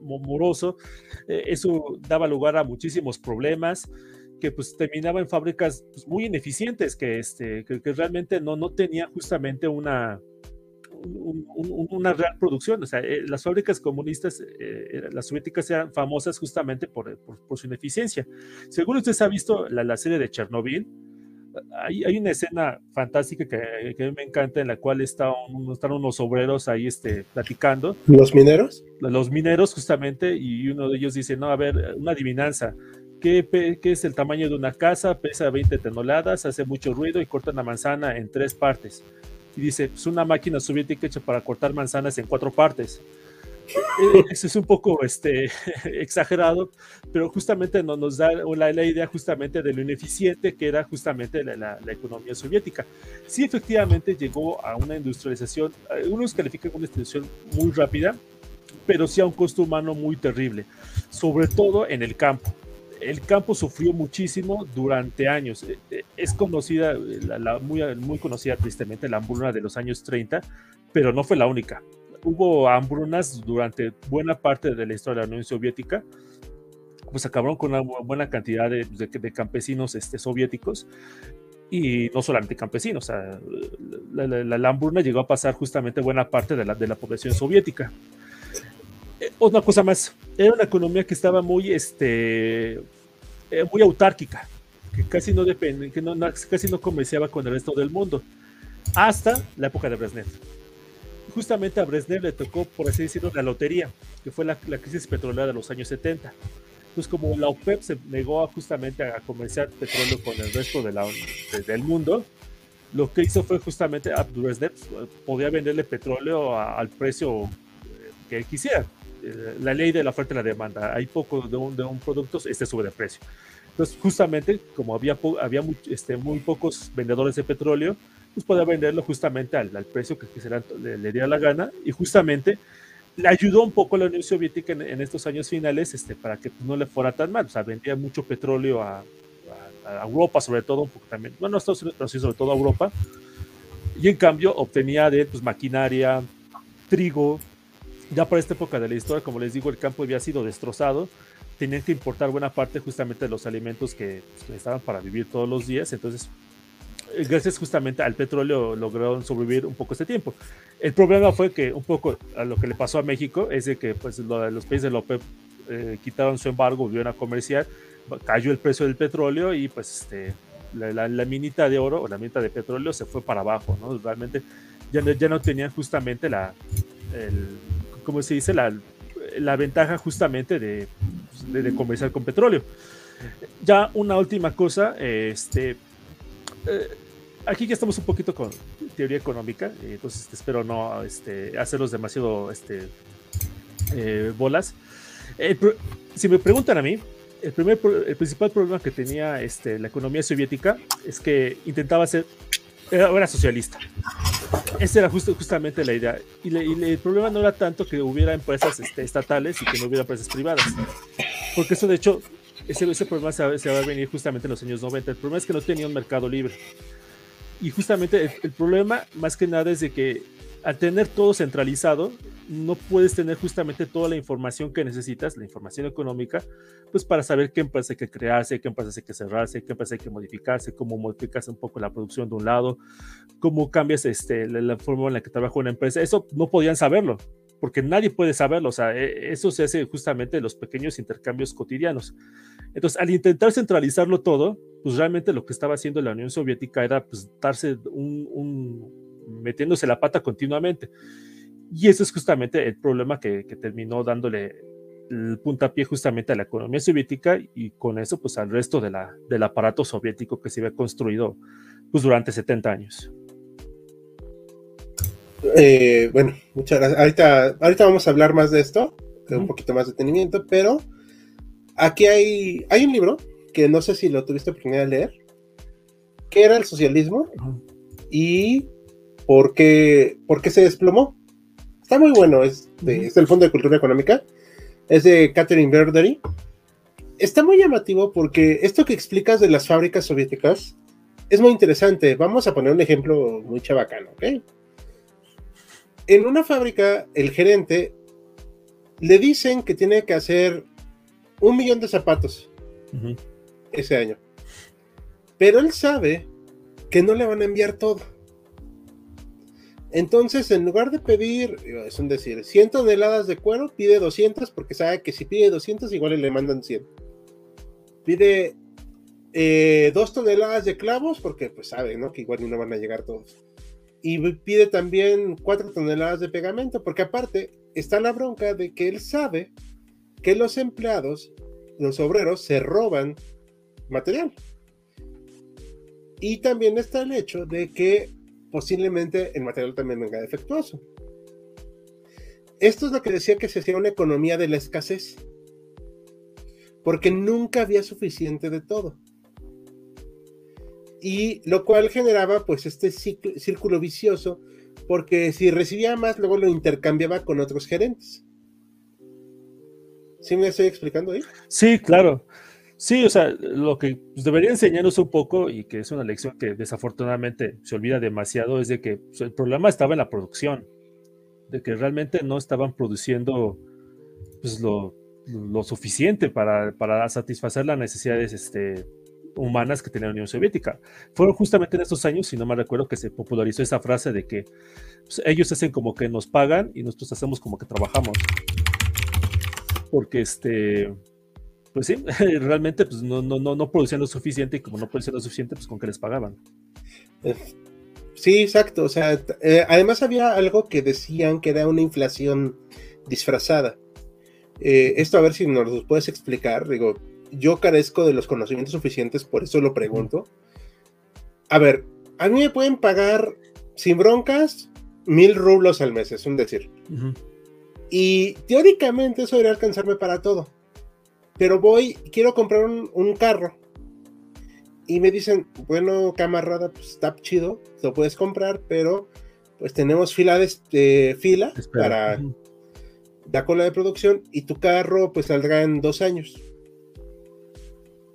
moroso. Eh, eso daba lugar a muchísimos problemas que pues terminaban en fábricas pues, muy ineficientes que, este, que, realmente no, no tenían justamente una, una real producción. O sea, eh, las fábricas comunistas, eh, las soviéticas eran famosas justamente por, por, su ineficiencia. Según usted ha visto la, la serie de Chernobyl, hay, una escena fantástica que, que, me encanta en la cual está están unos obreros ahí este, platicando. ¿Los mineros? Los mineros justamente, y uno de ellos dice, no, a ver, una adivinanza. ¿Qué, ¿Qué, es el tamaño de una casa? Pesa 20 toneladas, hace mucho ruido y corta una manzana en tres partes. Y dice, es pues una máquina soviética hecha para cortar manzanas en cuatro partes. Eh, eso es un poco este, exagerado, pero justamente no, nos da la, la, idea justamente de lo ineficiente que era justamente la, la, economía soviética. Sí, efectivamente llegó a una industrialización, algunos califican como una industrialización muy rápida, pero sí a un costo humano muy terrible, sobre todo en el campo. El campo sufrió muchísimo durante años. Eh, eh, es conocida, la, muy, conocida tristemente, la hambruna de los años 30, pero no fue la única hubo hambrunas durante buena parte de la historia de la Unión Soviética, pues acabaron con una buena cantidad de, de, campesinos este, soviéticos y no solamente campesinos, la, la, hambruna llegó a pasar justamente buena parte de la población soviética. Eh, otra cosa más, era una economía que estaba muy, este, eh, muy autárquica, que casi no depende, que no, casi no comerciaba con el resto del mundo, hasta la época de Brezhnev justamente a Brezhnev le tocó, por así decirlo, la lotería, que fue la, crisis petrolera de los años 70. Entonces, como la OPEP se negó justamente a comerciar petróleo con el resto de la, del mundo, lo que hizo fue justamente a Brezhnev podía venderle petróleo al precio eh, que él quisiera. Eh, la ley de la oferta y la demanda. Hay poco de un, de un producto, este sube de precio. Entonces, justamente, como había, había muy, este, muy pocos vendedores de petróleo, pues podía venderlo justamente al, precio que, le, diera la gana y justamente le ayudó un poco a la Unión Soviética en, estos años finales este, para que no le fuera tan mal. O sea, vendía mucho petróleo a, Europa, sobre todo, porque también, bueno, Estados Unidos, pero sí, sobre todo a Europa. Y en cambio obtenía de pues, maquinaria, trigo. Ya para esta época de la historia, como les digo, el campo había sido destrozado. Tenían que importar buena parte justamente de los alimentos que pues, necesitaban para vivir todos los días. Entonces, gracias justamente al petróleo lograron sobrevivir un poco este tiempo. El problema fue que un poco a lo que le pasó a México es de que pues, los países de la OPEP eh, quitaron su embargo, volvieron a comerciar, cayó el precio del petróleo y pues este, la, la, minita de oro o la minita de petróleo se fue para abajo, ¿no? Realmente ya no, ya no tenían justamente la, el, ¿cómo se dice? La, la ventaja justamente de, de, de comerciar con petróleo. Ya una última cosa, este, eh, aquí ya estamos un poquito con teoría económica, entonces este, espero no este, hacerlos demasiado este, eh, bolas. si me preguntan a mí, el, primer, el principal problema que tenía este, la economía soviética es que intentaba ser, era, socialista. Esa era justo, justamente la idea. Y, el problema no era tanto que hubiera empresas este, estatales y que no hubiera empresas privadas. Porque eso, de hecho, ese, ese problema se, se, va a venir justamente en los años 90. El problema es que no tenía un mercado libre. Y justamente el, problema más que nada es de que al tener todo centralizado, no puedes tener justamente toda la información que necesitas, la información económica, pues para saber qué empresa hay que crearse, qué empresa hay que cerrarse, qué empresa hay que modificarse, cómo modificas un poco la producción de un lado, cómo cambias este, la, la forma en la que trabaja una empresa. Eso no podían saberlo porque nadie puede saberlo, o sea, e, eso se hace justamente en los pequeños intercambios cotidianos. Entonces, al intentar centralizarlo todo, pues realmente lo que estaba haciendo la Unión Soviética era pues darse un, metiéndose la pata continuamente. Y eso es justamente el problema que, terminó dándole el puntapié justamente a la economía soviética y con eso pues al resto de la, del aparato soviético que se había construido pues durante 70 años. Eh, bueno, muchas gracias. Ahorita, ahorita vamos a hablar más de esto, un poquito más de detenimiento, pero aquí hay, hay un libro que no sé si lo tuviste oportunidad de leer, que era el socialismo y por qué, por qué se desplomó. Está muy bueno, es, de, es del Fondo de Cultura Económica, es de Catherine Berdery. Está muy llamativo porque esto que explicas de las fábricas soviéticas es muy interesante. Vamos a poner un ejemplo muy chabacano, ¿ok? En una fábrica, el gerente le dicen que tiene que hacer un millón de zapatos ese año. Pero él sabe que no le van a enviar todo. Entonces, en lugar de pedir, es un decir, 100 toneladas de cuero, pide 200 porque sabe que si pide 200 igual le mandan 100. Pide eh, 2 toneladas de clavos porque pues sabe, ¿no? Que igual no van a llegar todos. Y pide también 4 toneladas de pegamento porque aparte está la bronca de que él sabe que los empleados, los obreros, se roban material. Y también está el hecho de que posiblemente el material también venga defectuoso. Esto es lo que decía que se hacía una economía de la escasez, porque nunca había suficiente de todo. Y lo cual generaba pues este círculo vicioso, porque si recibía más, luego lo intercambiaba con otros gerentes. ¿Sí me estoy explicando ahí? Sí, claro. Sí, o sea, lo que pues, debería enseñarnos un poco y que es una lección que desafortunadamente se olvida demasiado es de que pues, el problema estaba en la producción, de que realmente no estaban produciendo pues, lo, suficiente para, satisfacer las necesidades este, humanas que tenía la Unión Soviética. Fueron justamente en estos años, si no me recuerdo, que se popularizó esa frase de que ellos hacen como que nos pagan y nosotros hacemos como que trabajamos. Porque este pues sí, realmente pues no, no, no, producían lo suficiente y como no producían lo suficiente, pues con qué les pagaban. Sí, exacto. O sea, eh, además había algo que decían que era una inflación disfrazada. Eh, esto a ver si nos lo puedes explicar. Digo, yo carezco de los conocimientos suficientes, por eso lo pregunto. A ver, a mí me pueden pagar sin broncas mil rublos al mes, es un decir. Y teóricamente eso debería alcanzarme para todo pero voy, quiero comprar un, carro. Y me dicen, bueno, camarada, pues está chido, lo puedes comprar, pero pues tenemos fila de, fila para la cola de producción y tu carro pues saldrá en dos años.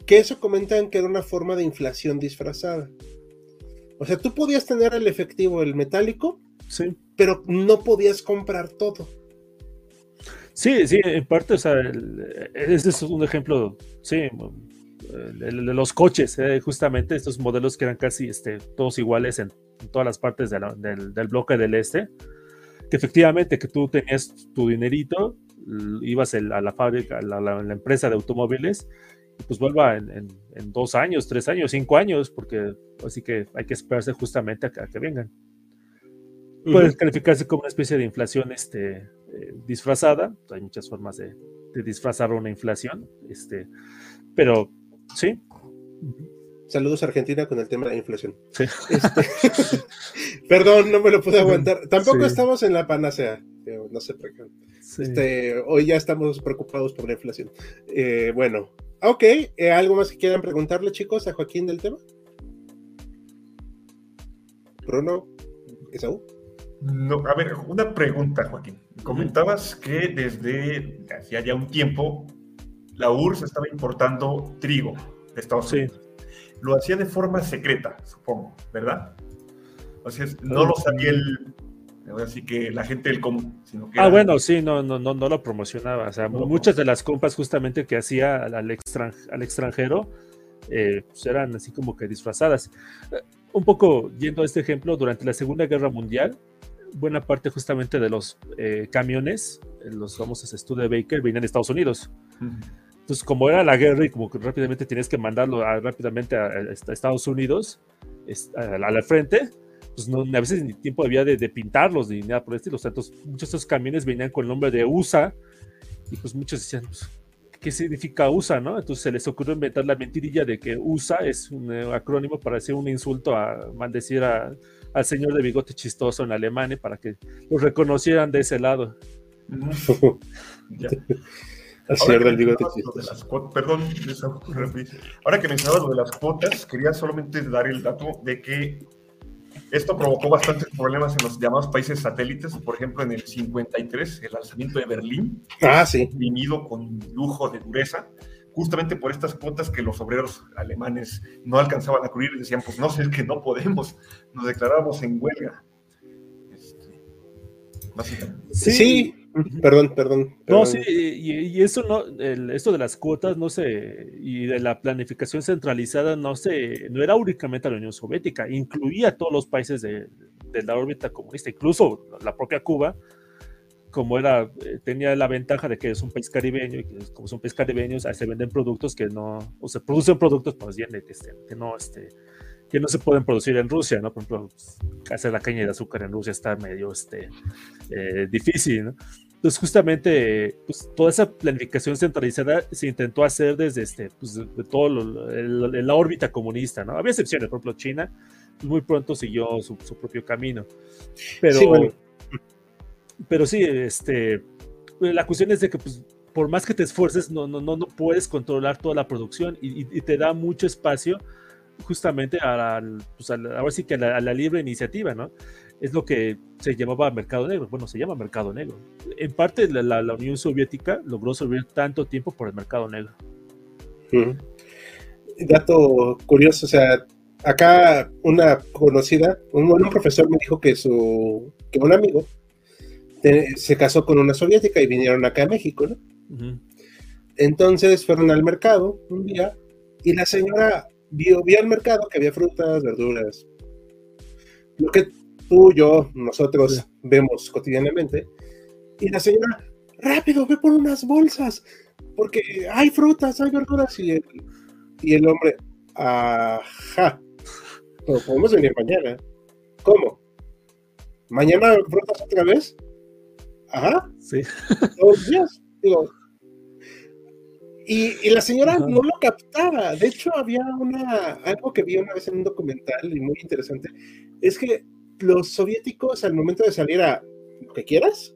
Que eso comentan que era una forma de inflación disfrazada. O sea, tú podías tener el efectivo, el metálico, sí. pero no podías comprar todo. Sí, sí, en parte, o sea, ese es un ejemplo, sí, de los coches, eh, justamente estos modelos que eran casi este, todos iguales en, todas las partes del, bloque del este, que efectivamente que tú tenías tu dinerito, ibas a la fábrica, a la, empresa de automóviles, y pues vuelva en, dos años, tres años, cinco años, porque así que hay que esperarse justamente a, que vengan. Puede calificarse como una especie de inflación este, eh, disfrazada. Hay muchas formas de, disfrazar una inflación, este, pero sí. Saludos a Argentina con el tema de la inflación. Este, perdón, no me lo pude aguantar. Tampoco estamos en la panacea, no sé por qué. Este, hoy ya estamos preocupados por la inflación. Eh, bueno, ok, eh, ¿algo más que quieran preguntarle, chicos, a Joaquín del tema? Bruno, Esaú. No, a ver, una pregunta, Joaquín. Comentabas que desde hacía ya un tiempo la URSS estaba importando trigo de Estados Unidos. Lo hacía de forma secreta, supongo, ¿verdad? O sea, no lo sabía el, así que la gente del común. ah, bueno, sí, no, no, no, no lo promocionaba. O sea, muchas de las compras justamente que hacía al, al extranjero eh, pues eran así como que disfrazadas. Eh, un poco yendo a este ejemplo, durante la Segunda Guerra Mundial, buena parte justamente de los eh, camiones, eh, los famosos Studebaker, venían de Estados Unidos. Entonces, como era la guerra y como que rápidamente tienes que mandarlo rápidamente a, Estados Unidos, a, la frente, pues no, a veces ni tiempo había de, pintarlos ni nada por el estilo. Entonces, muchos de esos camiones venían con el nombre de USA Y pues muchos decían, pues, ¿qué significa USA, no? Entonces se les ocurrió inventar la mentirilla de que USA es un eh, acrónimo para hacer un insulto a maldecir a, al señor de bigote chistoso en Alemania para que los reconocieran de ese lado. Al señor del bigote chistoso. perdón, ahora que mencionabas lo de las cuotas, quería solamente dar el dato de que esto provocó bastantes problemas en los llamados países satélites, por ejemplo, en el 53, el lanzamiento de Berlín, ah, sí. con lujo de dureza, justamente por estas cuotas que los obreros alemanes no alcanzaban a cubrir y decían, pues no sé, es que no podemos, nos declaramos en huelga. Este, básicamente. sí, Perdón, perdón, No, sí, y, eso no, esto de las cuotas, no sé, y de la planificación centralizada, no sé, no era únicamente la Unión Soviética, incluía a todos los países de, la órbita comunista, incluso la propia Cuba, como era, eh, tenía la ventaja de que es un país caribeño, y que como son países caribeños, ahí se venden productos que no, o se producen productos, pues bien, este, que no, este, que no se pueden producir en Rusia, ¿no? Por ejemplo, pues, hacer la caña de azúcar en Rusia está medio este, eh, difícil, ¿no? Entonces, justamente, pues, toda esa planificación centralizada se intentó hacer desde este, pues, de, todo la órbita comunista, ¿no? Había excepciones, por ejemplo, China pues, muy pronto siguió su, propio camino. Pero sí, pero sí, este, la cuestión es de que, pues, por más que te esfuerces, no, no, no, no puedes controlar toda la producción y, te da mucho espacio justamente a, pues ahora sí que a la, libre iniciativa, ¿no? Es lo que se llamaba mercado negro. Bueno, se llama mercado negro. En parte la, la, Unión Soviética logró sobrevivir tanto tiempo por el mercado negro. Dato curioso, o sea, acá una conocida, un, un profesor me dijo que su que un amigo se casó con una soviética y vinieron acá a México, ¿no? Entonces fueron al mercado un día y la señora vio, al mercado que había frutas, verduras, lo que tú, yo, nosotros vemos cotidianamente. Y la señora, rápido, ve por unas bolsas, porque hay frutas, hay verduras. Y el, y el hombre, ajá, podemos venir mañana. ¿Cómo? ¿Mañana frutas otra vez? Ajá. Sí. Días. Digo, y, la señora no lo captaba. De hecho, había una, algo que vi una vez en un documental y muy interesante, es que los soviéticos al momento de salir a lo que quieras,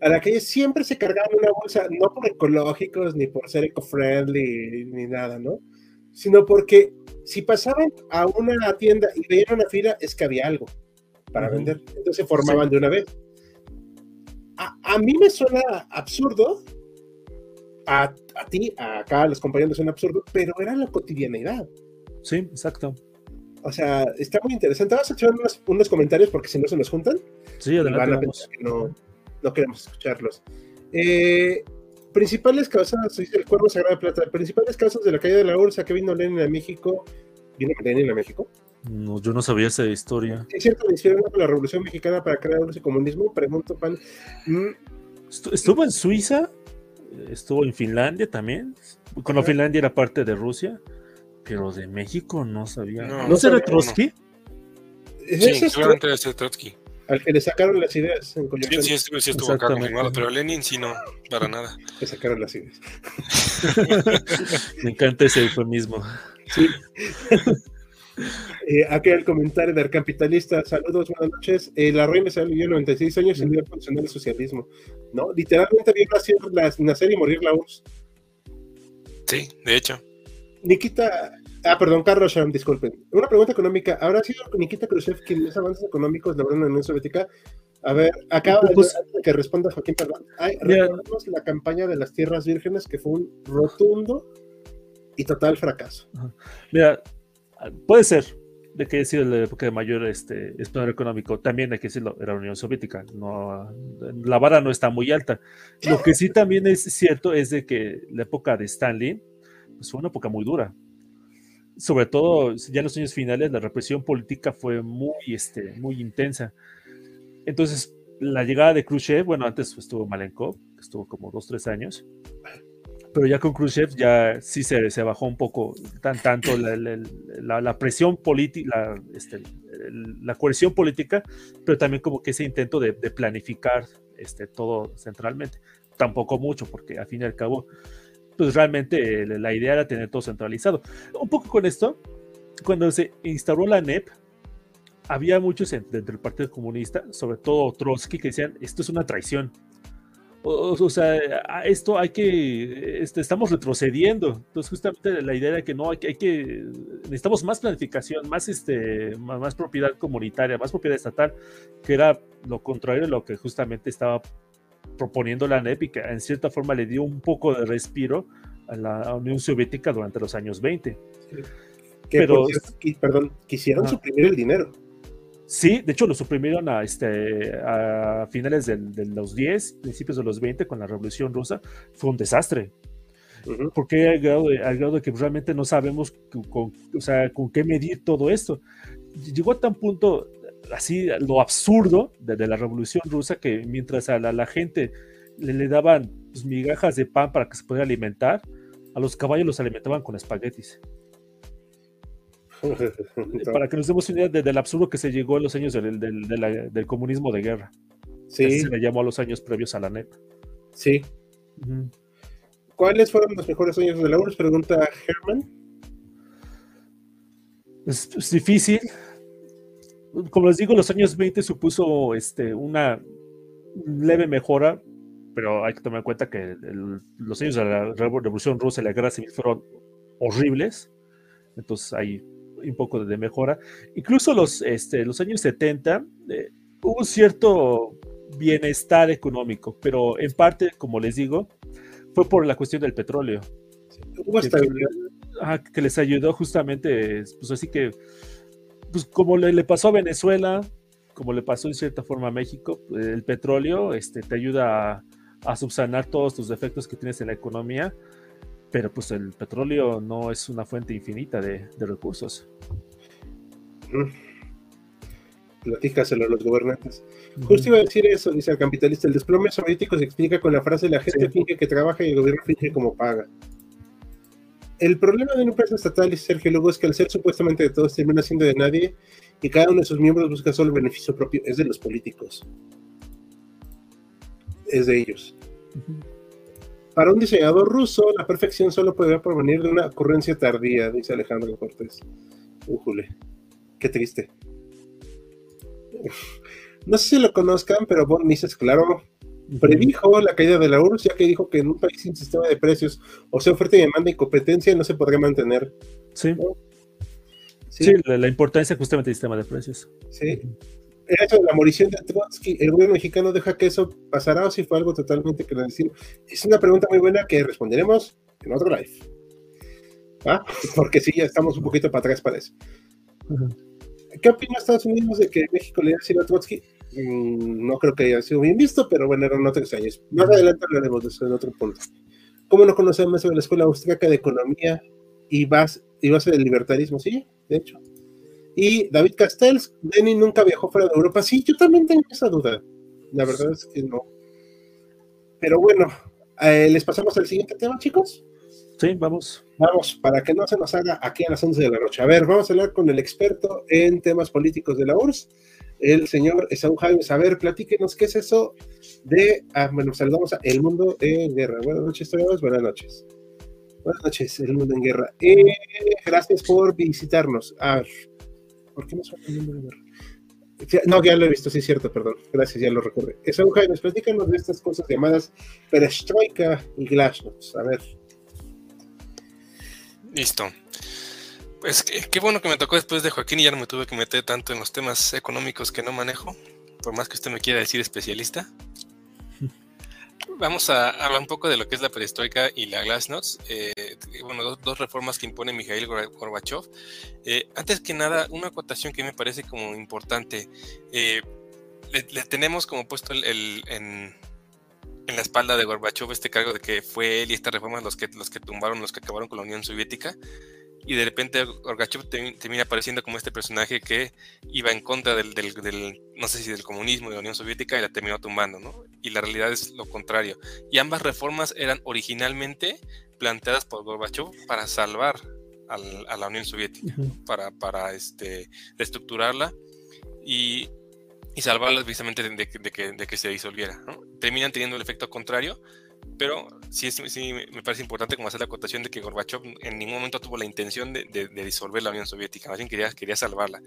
a la calle siempre se cargaban una bolsa, no por ecológicos, ni por ser eco-friendly, ni nada, ¿no? Sino porque si pasaban a una tienda y veían una fila, es que había algo para vender. Entonces se formaban de una vez. A, a mí me suena absurdo, a, ti, acá a los compañeros un absurdo, pero era la cotidianidad. Sí, exacto. O sea, está muy interesante. Vamos a echar unos, comentarios porque si no se nos juntan. Sí, adelante. no, no queremos escucharlos. Eh, principales causas, dice el Cuervo Sagrado de Plata, principales causas de la caída de la URSS que vino Lenin a México. ¿Vino Lenin a México? No, yo no sabía esa historia. ¿Es cierto que hicieron la Revolución Mexicana para crear el comunismo? Pregunto, Pan. Mm. ¿Estuvo en Suiza? estuvo en Finlandia también. Cuando Finlandia era parte de Rusia, pero de México no sabía. ¿No, ¿No será Trotsky? Sí, seguramente debe ser Trotsky. Al que le sacaron las ideas en Sí, sí, estuvo, sí estuvo acá confirmado, pero Lenin sí no, para nada. Le sacaron las ideas. Me encanta ese eufemismo. Sí. Eh, aquí el comentario del capitalista. Saludos, buenas noches. Eh, la reina se vivió 96 años y vio funcionar el socialismo. ¿No? Literalmente vio nacer, nacer y morir la URSS. Sí, de hecho. Nikita. Ah, perdón, Carlos Sham, disculpen. Una pregunta económica. ¿Habrá sido Nikita Khrushchev quien los avances económicos lograron en la Unión Soviética? A ver, acaba pues, de que responda Joaquín, perdón. recordemos la campaña de las tierras vírgenes que fue un rotundo y total fracaso. Mira, puede ser de que haya sido la época de mayor este, esplendor económico. También hay que decirlo, era la Unión Soviética. No, la vara no está muy alta. Lo que sí también es cierto es de que la época de Stanley pues, fue una época muy dura. Sobre todo ya en los años finales, la represión política fue muy, este, muy intensa. Entonces, la llegada de Khrushchev, bueno, antes estuvo Malenkov, estuvo como dos, tres años pero ya con Khrushchev ya sí se, se bajó un poco tan, tanto la, la, presión política, la, este, la coerción política, pero también como que ese intento de, de planificar este, todo centralmente. tampoco mucho, porque al fin y al cabo, pues realmente la idea era tener todo centralizado. Un poco con esto, cuando se instaló la NEP, había muchos dentro del Partido Comunista, sobre todo Trotsky, que decían, esto es una traición. O, sea, esto hay que, este, estamos retrocediendo. Entonces, justamente la idea era que no, hay, hay que, necesitamos más planificación, más, este, más, propiedad comunitaria, más propiedad estatal, que era lo contrario de lo que justamente estaba proponiendo la NEP y que en cierta forma le dio un poco de respiro a la Unión Soviética durante los años 20. Pero, perdón, quisieron suprimir el dinero. Sí, de hecho lo suprimieron a, este, a finales de, los 10, principios de los 20 con la Revolución Rusa. Fue un desastre. Porque al grado, de, al grado de que realmente no sabemos con, o sea, con qué medir todo esto. Llegó a tan punto, así, lo absurdo de, la Revolución Rusa, que mientras a la, gente le, le daban pues, migajas de pan para que se pudiera alimentar, a los caballos los alimentaban con espaguetis. Para que nos demos una idea del absurdo que se llegó en los años del, del, comunismo de guerra. Sí. se le llamó a los años previos a la NEP. Sí. ¿Cuáles fueron los mejores años de la URSS? Pregunta Herman. Es, difícil. Como les digo, los años 20 supuso este, una leve mejora, pero hay que tomar en cuenta que los años de la Revolución Rusa y la Guerra Civil fueron horribles. Entonces hay un poco de mejora. Incluso los, este, los años 70 eh, hubo un cierto bienestar económico, pero en parte, como les digo, fue por la cuestión del petróleo. hubo que, que les ayudó justamente, pues así que, pues como le, pasó a Venezuela, como le pasó en cierta forma a México, el petróleo este, te ayuda a, a subsanar todos tus defectos que tienes en la economía pero pues el petróleo no es una fuente infinita de, recursos. Platícaselo a los gobernantes. Justo iba a decir eso, dice el capitalista. El desplome soviético se explica con la frase: la gente finge que trabaja y el gobierno finge como paga. El problema de una empresa estatal, dice Sergio Lugo, es que al ser supuestamente de todos termina siendo de nadie y cada uno de sus miembros busca solo el beneficio propio. Es de los políticos. Es de ellos. Para un diseñador ruso, la perfección solo podría provenir de una ocurrencia tardía, dice Alejandro Cortés. Ujule, qué triste. No sé si lo conozcan, pero Von Mises, claro, predijo la caída de la URSS, ya que dijo que en un país sin sistema de precios, o sea, oferta y demanda y competencia, no se podría mantener. Sí. Sí, la, importancia justamente del sistema de precios. Sí hecho de la morición de Trotsky, ¿el gobierno mexicano deja que eso pasará o si fue algo totalmente clandestino? Es una pregunta muy buena que responderemos en otro live. ¿Ah? Porque sí, ya estamos un poquito para atrás para eso. ¿Qué opina Estados Unidos de que México le haya sido a Trotsky? Mm, no creo que haya sido bien visto, pero bueno, eran otros años. Más adelante hablaremos de eso en otro punto. ¿Cómo no conocemos de la Escuela Austriaca de Economía y base, y base del libertarismo? Sí, de hecho. Y David Castells, Lenin nunca viajó fuera de Europa. Sí, yo también tengo esa duda. La verdad es que no. Pero bueno, eh, ¿les pasamos al siguiente tema, chicos? Sí, vamos. Vamos, para que no se nos haga aquí a las 11 de la noche. A ver, vamos a hablar con el experto en temas políticos de la URSS, el señor Esaú Jaime. A ver, platíquenos qué es eso de. Ah, bueno, saludamos a El Mundo en Guerra. Buenas noches, todos. Buenas noches. Buenas noches, El Mundo en Guerra. Eh, gracias por visitarnos. A ver, ¿Por qué me suena el nombre de No, ya lo he visto, sí cierto, perdón. Gracias, ya lo recuerdo. Esa Jaime, platícanos de estas cosas llamadas perestroika y glasnost. A ver. Listo. Pues qué, bueno que me tocó después de Joaquín y ya no me tuve que meter tanto en los temas económicos que no manejo, por más que usted me quiera decir especialista vamos a hablar un poco de lo que es la perestroika y la glasnost. Eh, bueno, dos, reformas que impone Mikhail Gorbachev. Eh, antes que nada, una acotación que me parece como importante. Eh, le, tenemos como puesto en, la espalda de Gorbachev este cargo de que fue él y estas reformas los que, los que tumbaron, los que acabaron con la Unión Soviética y de repente Gorbachev termina apareciendo como este personaje que iba en contra del, del, no sé si del comunismo de la Unión Soviética y la terminó tumbando, ¿no? Y la realidad es lo contrario. Y ambas reformas eran originalmente planteadas por Gorbachev para salvar a la Unión Soviética, para, para este, reestructurarla y, y salvarla precisamente de, que, de, que, se disolviera, ¿no? Terminan teniendo el efecto contrario, pero sí, sí me parece importante como hacer la acotación de que Gorbachev en ningún momento tuvo la intención de, disolver la Unión Soviética, más bien quería, quería salvarla.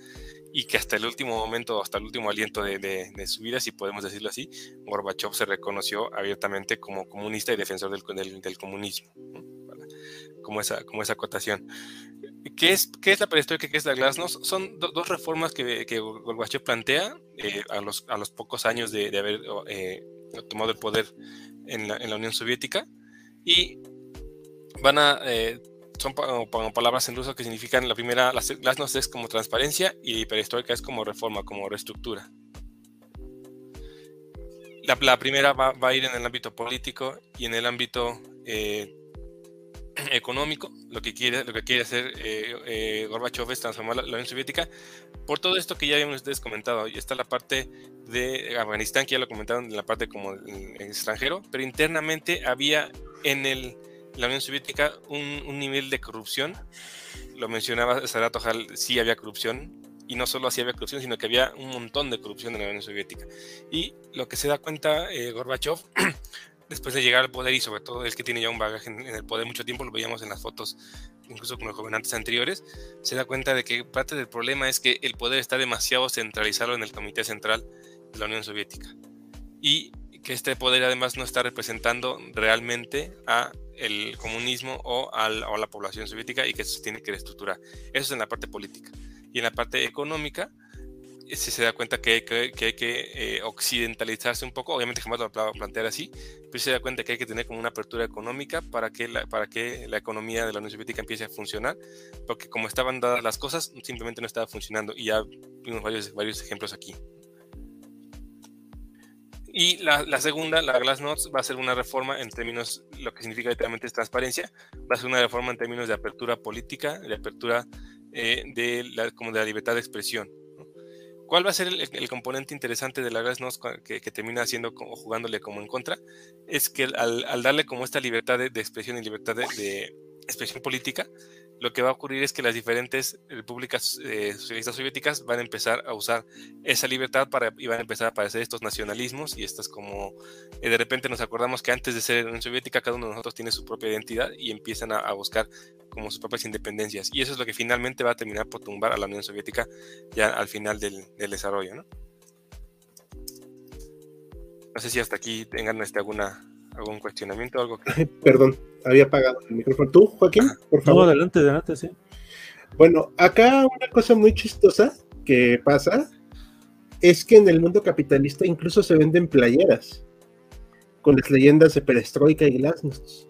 Y que hasta el último momento, hasta el último aliento de, su vida, si podemos decirlo así, Gorbachev se reconoció abiertamente como comunista y defensor del, del, comunismo. Como esa, como esa acotación. ¿Qué es, ¿Qué es la perestroika? ¿Qué es la glasnost? Son dos reformas que, que Gorbachev plantea eh, a, los, a los pocos años de, haber eh, tomado el poder en la, Unión Soviética. Y van a, eh, son palabras en ruso que significan, la primera, las glasnost es como transparencia y perestroika es como reforma, como reestructura. La, primera va, va, a ir en el ámbito político y en el ámbito económico, lo que quiere, lo que quiere hacer eh, eh, Gorbachev es transformar la, Unión Soviética. Por todo esto que ya habían ustedes comentado, y está la parte de Afganistán, que ya lo comentaron, en la parte como extranjero, pero internamente había en el, la Unión Soviética un, nivel de corrupción. Lo mencionaba Sarat Ojal, sí había corrupción, y no solo así había corrupción, sino que había un montón de corrupción en la Unión Soviética. Y lo que se da cuenta eh, Gorbachev después de llegar al poder y sobre todo el que tiene ya un bagaje en, el poder mucho tiempo, lo veíamos en las fotos, incluso con los gobernantes anteriores, se da cuenta de que parte del problema es que el poder está demasiado centralizado en el Comité Central de la Unión Soviética y que este poder además no está representando realmente a el comunismo o, a la población soviética y que eso se tiene que reestructurar. Eso es en la parte política. Y en la parte económica, se da cuenta que hay que, eh, occidentalizarse un poco, obviamente jamás lo va así, pero se da cuenta que hay que tener como una apertura económica para que la, economía de la Unión Soviética empiece a funcionar, porque como estaban dadas las cosas, simplemente no estaba funcionando y ya vimos varios, ejemplos aquí. Y la, segunda, la Glasnost, va a ser una reforma en términos, lo que significa literalmente es transparencia, va a ser una reforma en términos de apertura política, de apertura eh, de la libertad de expresión. ¿Cuál va a ser el, componente interesante de la Glasnost que, termina haciendo jugándole como en contra? Es que al, darle como esta libertad de, expresión y libertad de, expresión política, lo que va a ocurrir es que las diferentes repúblicas eh, socialistas soviéticas van a empezar a usar esa libertad para, y van a empezar a aparecer estos nacionalismos y estas como eh, de repente nos acordamos que antes de ser Unión Soviética cada uno de nosotros tiene su propia identidad y empiezan a, buscar como sus propias independencias y eso es lo que finalmente va a terminar por tumbar a la Unión Soviética ya al final del, desarrollo, ¿no? No sé si hasta aquí tengan este, alguna algún cuestionamiento, algo que... Perdón, había apagado el micrófono. ¿Tú, Joaquín? Por favor. No, adelante, adelante, sí. Bueno, acá una cosa muy chistosa que pasa es que en el mundo capitalista incluso se venden playeras con las leyendas de Perestroika y Glasnost.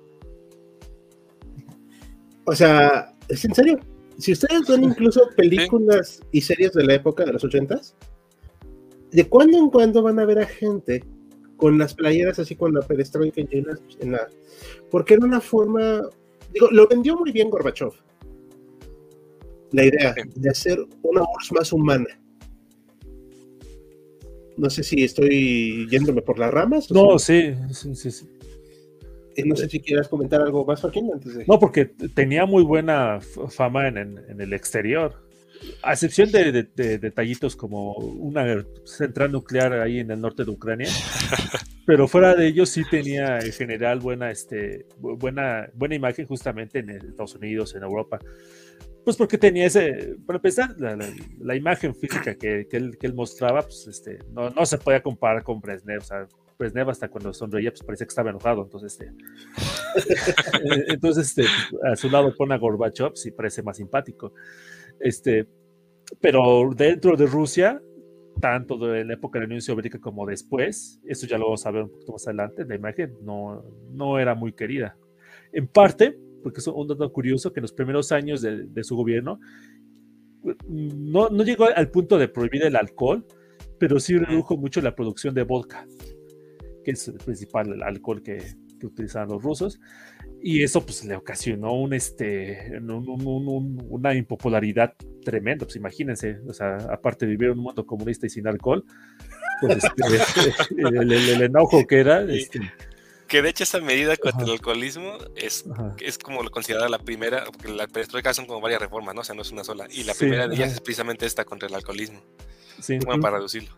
O sea, es en serio. Si ustedes ven incluso películas y series de la época de los ochentas, de cuando en cuando van a ver a gente con las playeras así con la perestroika en la, en la, porque era una forma, digo, lo vendió muy bien Gorbachev. La idea de hacer una URSS más humana. No sé si estoy yéndome por las ramas. No, sí, sí, sí, sí. Eh, no sé si quieras comentar algo más, Joaquín, antes de... No, porque tenía muy buena fama en, en el exterior a excepción de, detallitos como una central nuclear ahí en el norte de Ucrania, pero fuera de ello sí tenía en general buena, este, buena, buena imagen justamente en Estados Unidos, en Europa. Pues porque tenía ese, para empezar, la, imagen física que, él, mostraba, pues este, no, no se podía comparar con Brezhnev, o sea, Brezhnev hasta cuando sonreía, pues parecía que estaba enojado, entonces, este, entonces, este, a su lado pone a Gorbachev, sí parece más simpático. Este, pero dentro de Rusia, tanto de la época de la Unión Soviética como después, eso ya lo vamos a ver un poquito más adelante, la imagen no, no era muy querida. En parte, porque es un dato curioso, que en los primeros años de, de su gobierno no, no, llegó al punto de prohibir el alcohol, pero sí redujo mucho la producción de vodka, que es el principal alcohol que, que utilizaban los rusos y eso pues le ocasionó un, este, una impopularidad tremenda, pues imagínense, o sea, aparte de vivir en un mundo comunista y sin alcohol, pues este, el, enojo que era... Este, que de hecho esa medida contra el alcoholismo es, es como lo considerada la primera, porque la perestroika son como varias reformas, ¿no? O sea, no es una sola. Y la primera de ellas es precisamente esta contra el alcoholismo. Sí. para reducirlo.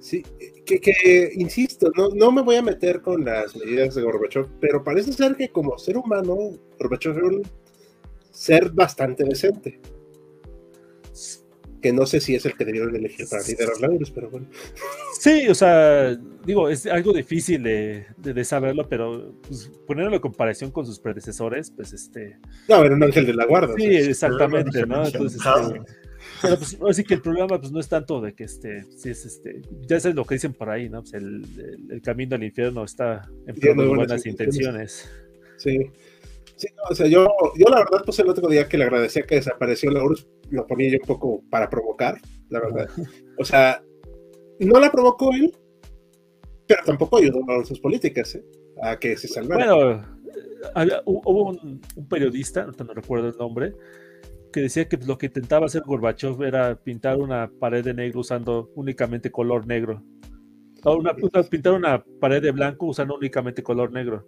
Sí, que, que insisto, no, no me voy a meter con las medidas de Gorbachev, pero parece ser que como ser humano, Gorbachev era un ser bastante decente. Que no sé si es el que debieron elegir para liderar la URSS, pero bueno. Sí, o sea, digo, es algo difícil de, de, saberlo, pero pues, ponerlo en comparación con sus predecesores, pues este. No, era un ángel de la guarda. Sí, exactamente, ¿no? Entonces, este, pero pues así que el problema pues no es tanto de que este, si es este, ya es lo que dicen por ahí, ¿no? Pues el, el, camino al infierno está en de buenas, buenas intenciones. Sí. Sí, o sea, yo, yo la verdad, pues el otro día que le agradecía que desapareció la URSS, lo ponía yo un poco para provocar, la verdad. O sea, no la provocó él, pero tampoco ayudó a sus políticas, ¿eh? A que se salvara. Bueno, hubo un, un periodista, no recuerdo el nombre, que decía que lo que intentaba hacer Gorbachev era pintar una pared de negro usando únicamente color negro. O una, pintar una pared de blanco usando únicamente color negro.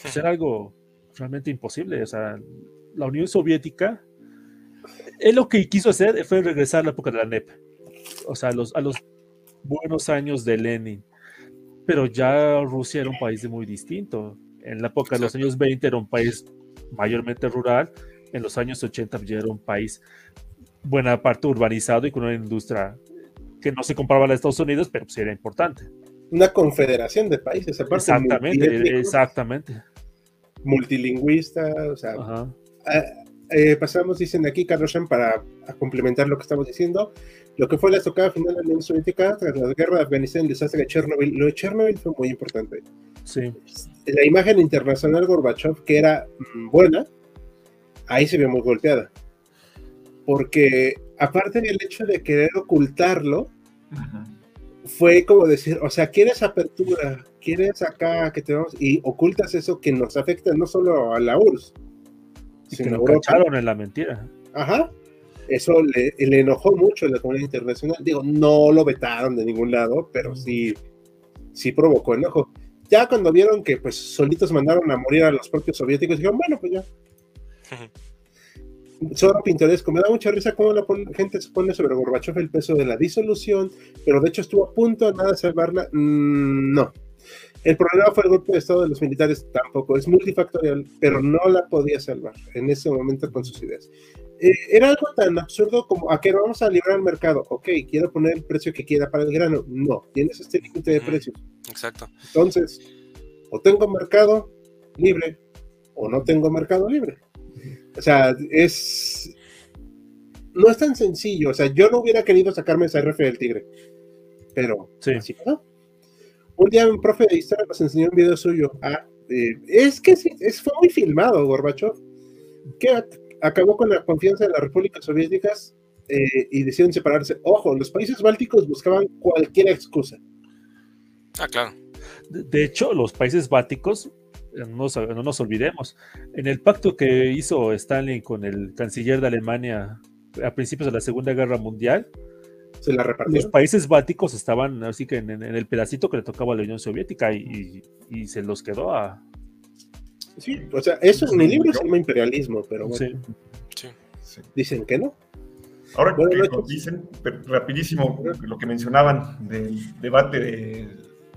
Pues era algo realmente imposible. O sea, la Unión Soviética, él lo que quiso hacer fue regresar a la época de la NEP. O sea, a los, a los buenos años de Lenin. Pero ya Rusia era un país muy distinto. En la época de los años 20 era un país mayormente rural en los años 80 ya era un país buena parte urbanizado y con una industria que no se comparaba a la de Estados Unidos, pero sí era importante. Una confederación de países, aparte. Exactamente, exactamente. Multilingüista, o sea. Ah, eh, pasamos, dicen aquí, Carlos para complementar lo que estamos diciendo, lo que fue la estocada final de la Unión Soviética tras la guerra de Afganistán y el desastre de Chernobyl. Lo de Chernobyl fue muy importante. Sí. La imagen internacional Gorbachev, que era mm, buena, ahí se vio muy golpeada. Porque aparte del hecho de querer ocultarlo, fue como decir, o sea, quieres apertura, quieres acá que tenemos, y ocultas eso que nos afecta no solo a la URSS, sino que lo cacharon en la mentira. Ajá. Eso le, le, enojó mucho a la comunidad internacional. Digo, no lo vetaron de ningún lado, pero sí, sí provocó enojo. Ya cuando vieron que pues solitos mandaron a morir a los propios soviéticos, dijeron, bueno, pues ya, Solo pintoresco. Me da mucha risa cómo la gente se pone sobre Gorbachev el peso de la disolución, pero de hecho estuvo a punto de nada salvarla. Mm, no. El problema fue el golpe de Estado de los militares, tampoco. Es multifactorial, pero no la podía salvar en ese momento con sus ideas. Eh, era algo tan absurdo como, ¿a qué vamos a librar el mercado? Ok, quiero poner el precio que quiera para el grano. No, tienes este límite de precios. Exacto. Entonces, o tengo mercado libre o no tengo mercado libre. O sea, es. No es tan sencillo. O sea, yo no hubiera querido sacarme esa RF del tigre. Pero sí. Un día un profe de historia nos enseñó un video suyo. Ah, eh, es que sí, es, fue muy filmado, Gorbachev. Que acabó con la confianza de las repúblicas soviéticas eh, y decidieron separarse. Ojo, los países bálticos buscaban cualquier excusa. Ah, claro. De hecho, los países bálticos no nos, olvidemos, en el pacto que hizo Stalin con el canciller de Alemania a principios de la Segunda Guerra Mundial, se la los países bálticos estaban así que en, el pedacito que le tocaba a la Unión Soviética y, se los quedó a... Sí, o sea, eso en el libro se llama imperialismo, pero bueno. Dicen que no. Ahora que dicen, rapidísimo, lo que mencionaban del debate de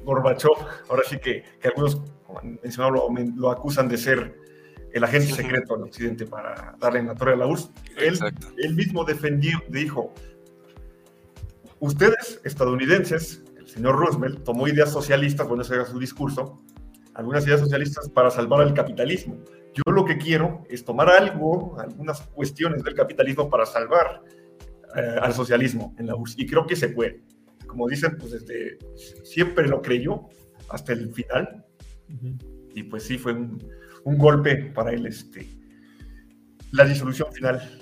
Gorbachev, ahora sí que, que algunos mencionado, lo, acusan de ser el agente secreto del Occidente para darle en la torre a la URSS. Él, él, mismo defendió, dijo, ustedes, estadounidenses, el señor Roosevelt, tomó ideas socialistas, cuando ese era su discurso, algunas ideas socialistas para salvar al capitalismo. Yo lo que quiero es tomar algo, algunas cuestiones del capitalismo para salvar eh, al socialismo en la URSS. Y creo que se puede. Como dicen, pues desde siempre lo creyó hasta el final y pues sí, fue un, golpe para él este, la disolución final.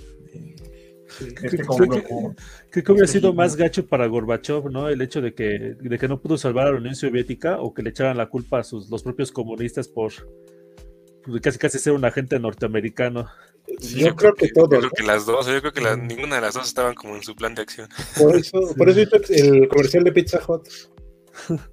Este creo, que, hubiera sido más gacho para Gorbachev, ¿no? El hecho de que, de que no pudo salvar a la Unión Soviética o que le echaran la culpa a sus, los propios comunistas por casi casi ser un agente norteamericano. yo, creo que, todo. creo que las dos, yo creo que ninguna de las dos estaban como en su plan de acción. Por eso, por eso el comercial de Pizza Hut.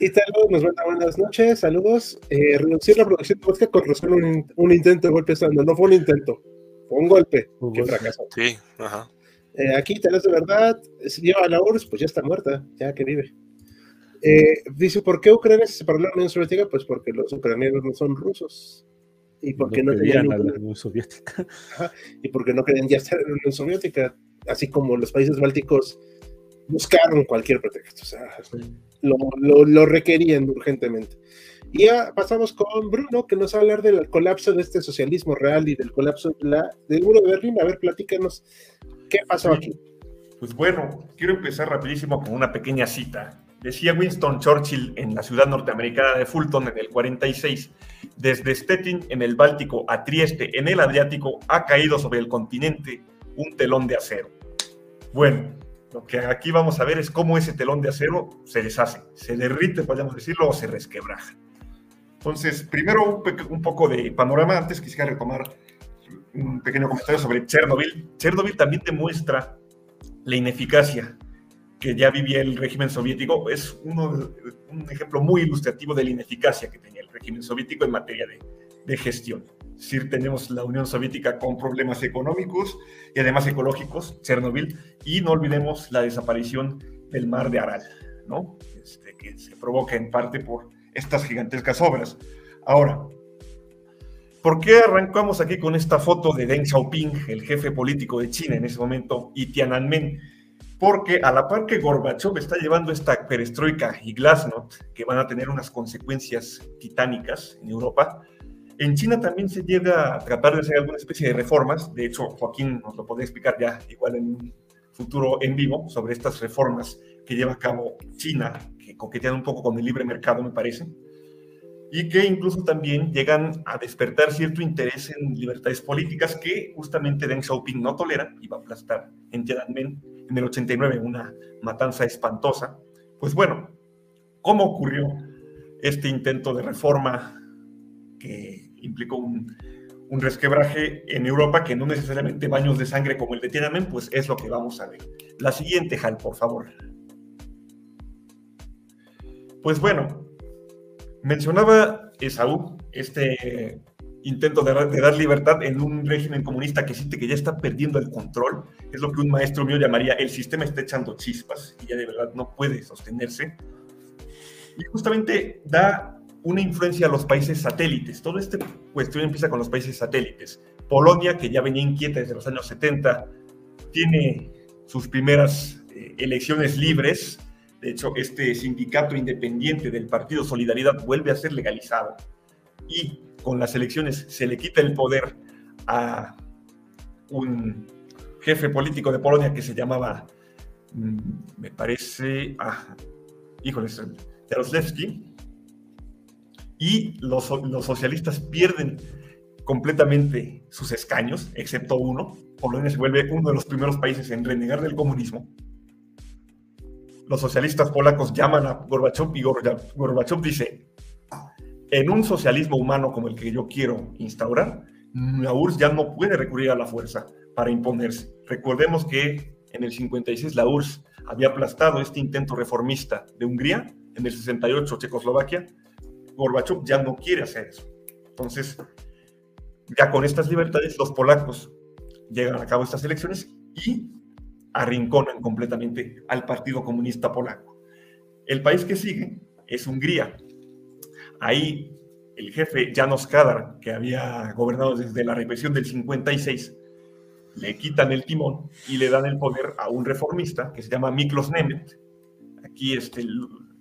Y tal nos manda buenas noches, saludos. Eh, reducir la producción de vodka con razón un, un intento de golpe estando. No fue un intento, fue un golpe. Un fracaso. Sí, ajá. Eh, aquí tenés de verdad, si lleva a la URSS, pues ya está muerta, ya que vive. Eh, dice, ¿por qué Ucrania se separó de la Unión Soviética? Pues porque los ucranianos no son rusos. Y porque no, querían la Unión Soviética. y porque no querían ya estar en la Unión Soviética. Así como los países bálticos buscaron cualquier pretexto. O sea, lo, lo, lo requerían urgentemente. Y ya pasamos con Bruno, que nos va a hablar del colapso de este socialismo real y del colapso de la, del muro de Berlín. A ver, platícanos qué pasó aquí. Pues bueno, quiero empezar rapidísimo con una pequeña cita. Decía Winston Churchill en la ciudad norteamericana de Fulton en el 46, desde Stettin en el Báltico a Trieste en el Adriático ha caído sobre el continente un telón de acero. Bueno, lo que aquí vamos a ver es cómo ese telón de acero se deshace, se derrite, podríamos decirlo, o se resquebraja. Entonces, primero un, poco de panorama. Antes quisiera retomar un pequeño comentario sobre Chernobyl. Chernobyl también demuestra la ineficacia que ya vivía el régimen soviético. Es uno, un ejemplo muy ilustrativo de la ineficacia que tenía el régimen soviético en materia de, de gestión. Decir, tenemos la Unión Soviética con problemas económicos y además ecológicos, Chernobyl, y no olvidemos la desaparición del mar de Aral, ¿no? Este, que se provoca en parte por estas gigantescas obras. Ahora, ¿por qué arrancamos aquí con esta foto de Deng Xiaoping, el jefe político de China en ese momento, y Tiananmen? Porque a la par que Gorbachev está llevando esta perestroika y glasnost, que van a tener unas consecuencias titánicas en Europa, en China también se llega a tratar de hacer alguna especie de reformas. De hecho, Joaquín nos lo puede explicar ya igual en un futuro en vivo sobre estas reformas que lleva a cabo China que coquetean un poco con el libre mercado, me parece, y que incluso también llegan a despertar cierto interés en libertades políticas que justamente Deng Xiaoping no tolera y va a aplastar en Tiananmen en el 89, una matanza espantosa. Pues bueno, ¿cómo ocurrió este intento de reforma que implicó un, un resquebraje en Europa que no necesariamente baños de sangre como el de Tiananmen, pues es lo que vamos a ver. La siguiente, Hal, por favor. Pues bueno, mencionaba Esaú este intento de, dar libertad en un régimen comunista que siente que ya está perdiendo el control. Es lo que un maestro mío llamaría el sistema está echando chispas y ya de verdad no puede sostenerse. Y justamente da una influencia a los países satélites. Toda esta cuestión empieza con los países satélites. Polonia, que ya venía inquieta desde los años 70, tiene sus primeras eh, elecciones libres de hecho, este sindicato independiente del Partido Solidaridad vuelve a ser legalizado y con las elecciones se le quita el poder a un jefe político de Polonia que se llamaba, mm, me parece, ah, híjoles, Jaroslewski, y los, los socialistas pierden completamente sus escaños, excepto uno. Polonia se vuelve uno de los primeros países en renegar del comunismo los socialistas polacos llaman a Gorbachev y Gorbachev dice, en un socialismo humano como el que yo quiero instaurar, la URSS ya no puede recurrir a la fuerza para imponerse. Recordemos que en el 56 la URSS había aplastado este intento reformista de Hungría, en el 68 Checoslovaquia, Gorbachev ya no quiere hacer eso. Entonces, ya con estas libertades, los polacos llegan a cabo estas elecciones y arrinconan completamente al Partido Comunista Polaco. El país que sigue es Hungría. Ahí el jefe Janos Kadar, que había gobernado desde la represión del 56, le quitan el timón y le dan el poder a un reformista que se llama Miklos Nemet. Aquí este,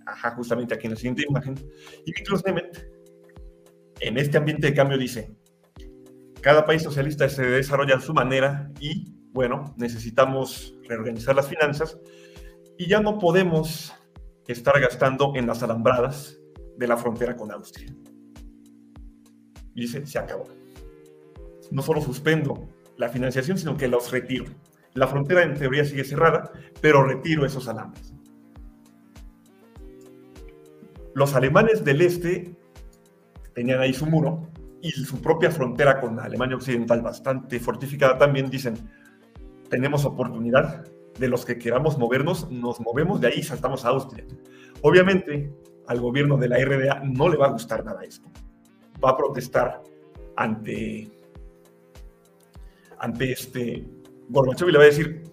ajá, justamente aquí en la siguiente imagen. Y Miklos Nemet, en este ambiente de cambio, dice, cada país socialista se desarrolla a su manera y bueno, necesitamos reorganizar las finanzas y ya no podemos estar gastando en las alambradas de la frontera con Austria. Y dice, se acabó. No solo suspendo la financiación, sino que los retiro. La frontera en teoría sigue cerrada, pero retiro esos alambres. Los alemanes del este tenían ahí su muro y su propia frontera con Alemania Occidental bastante fortificada también dicen, tenemos oportunidad, de los que queramos movernos, nos movemos de ahí y saltamos a Austria. Obviamente, al gobierno de la RDA no le va a gustar nada esto. Va a protestar ante, ante este Gorbachev y le va a decir,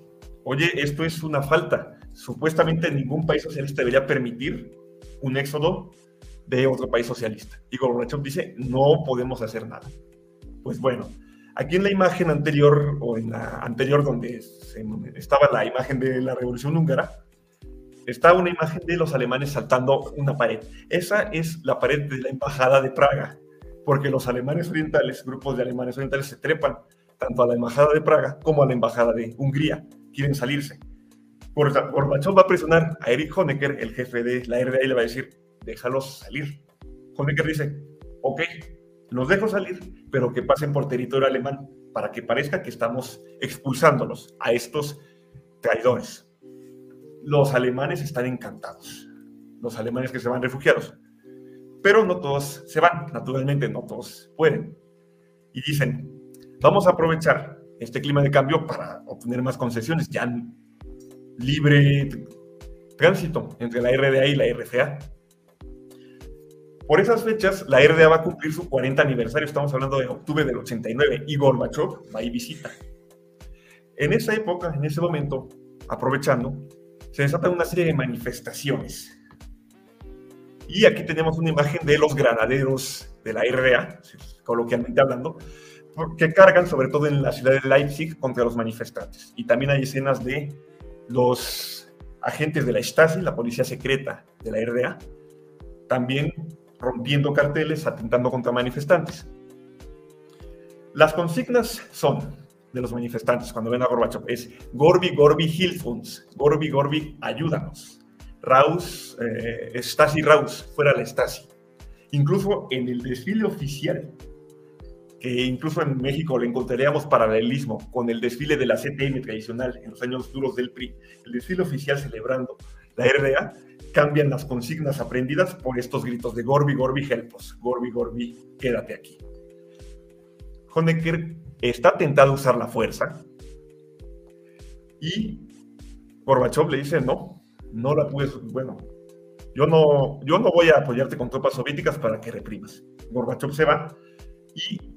oye, esto es una falta. Supuestamente ningún país socialista debería permitir un éxodo de otro país socialista. Y Gorbachev dice, no podemos hacer nada. Pues bueno, aquí en la imagen anterior, o en la anterior donde estaba la imagen de la Revolución Húngara, está una imagen de los alemanes saltando una pared. Esa es la pared de la Embajada de Praga, porque los alemanes orientales, grupos de alemanes orientales, se trepan tanto a la Embajada de Praga como a la Embajada de Hungría. Quieren salirse. Gorbachev va a presionar a Erich Honecker, el jefe de la RDA, y le va a decir, déjalos salir. Honecker dice, ok, los dejo salir, pero que pasen por territorio alemán, para que parezca que estamos expulsándolos a estos traidores. Los alemanes están encantados, los alemanes que se van refugiados, pero no todos se van, naturalmente no todos pueden. Y dicen, vamos a aprovechar este clima de cambio para obtener más concesiones, ya libre tránsito entre la RDA y la RCA. Por esas fechas, la RDA va a cumplir su 40 aniversario, estamos hablando de octubre del 89, y Gorbachev va y visita. En esa época, en ese momento, aprovechando, se desatan una serie de manifestaciones. Y aquí tenemos una imagen de los granaderos de la RDA, coloquialmente hablando, que cargan sobre todo en la ciudad de Leipzig contra los manifestantes. Y también hay escenas de los agentes de la Stasi, la policía secreta de la RDA, también rompiendo carteles, atentando contra manifestantes. Las consignas son de los manifestantes cuando ven a Gorbachev es Gorbi, Gorbi, Hilfuns, Gorbi, Gorbi, ayúdanos. Raus, eh, Stasi, Raus, fuera la Stasi. Incluso en el desfile oficial que incluso en México le encontraríamos paralelismo con el desfile de la CTM tradicional en los años duros del PRI, el desfile oficial celebrando la RDA, cambian las consignas aprendidas por estos gritos de Gorbi, Gorbi, helpos, Gorbi, Gorbi, quédate aquí. Honecker está tentado a usar la fuerza y Gorbachev le dice, no, no la puedes, bueno, yo no, yo no voy a apoyarte con tropas soviéticas para que reprimas. Gorbachev se va y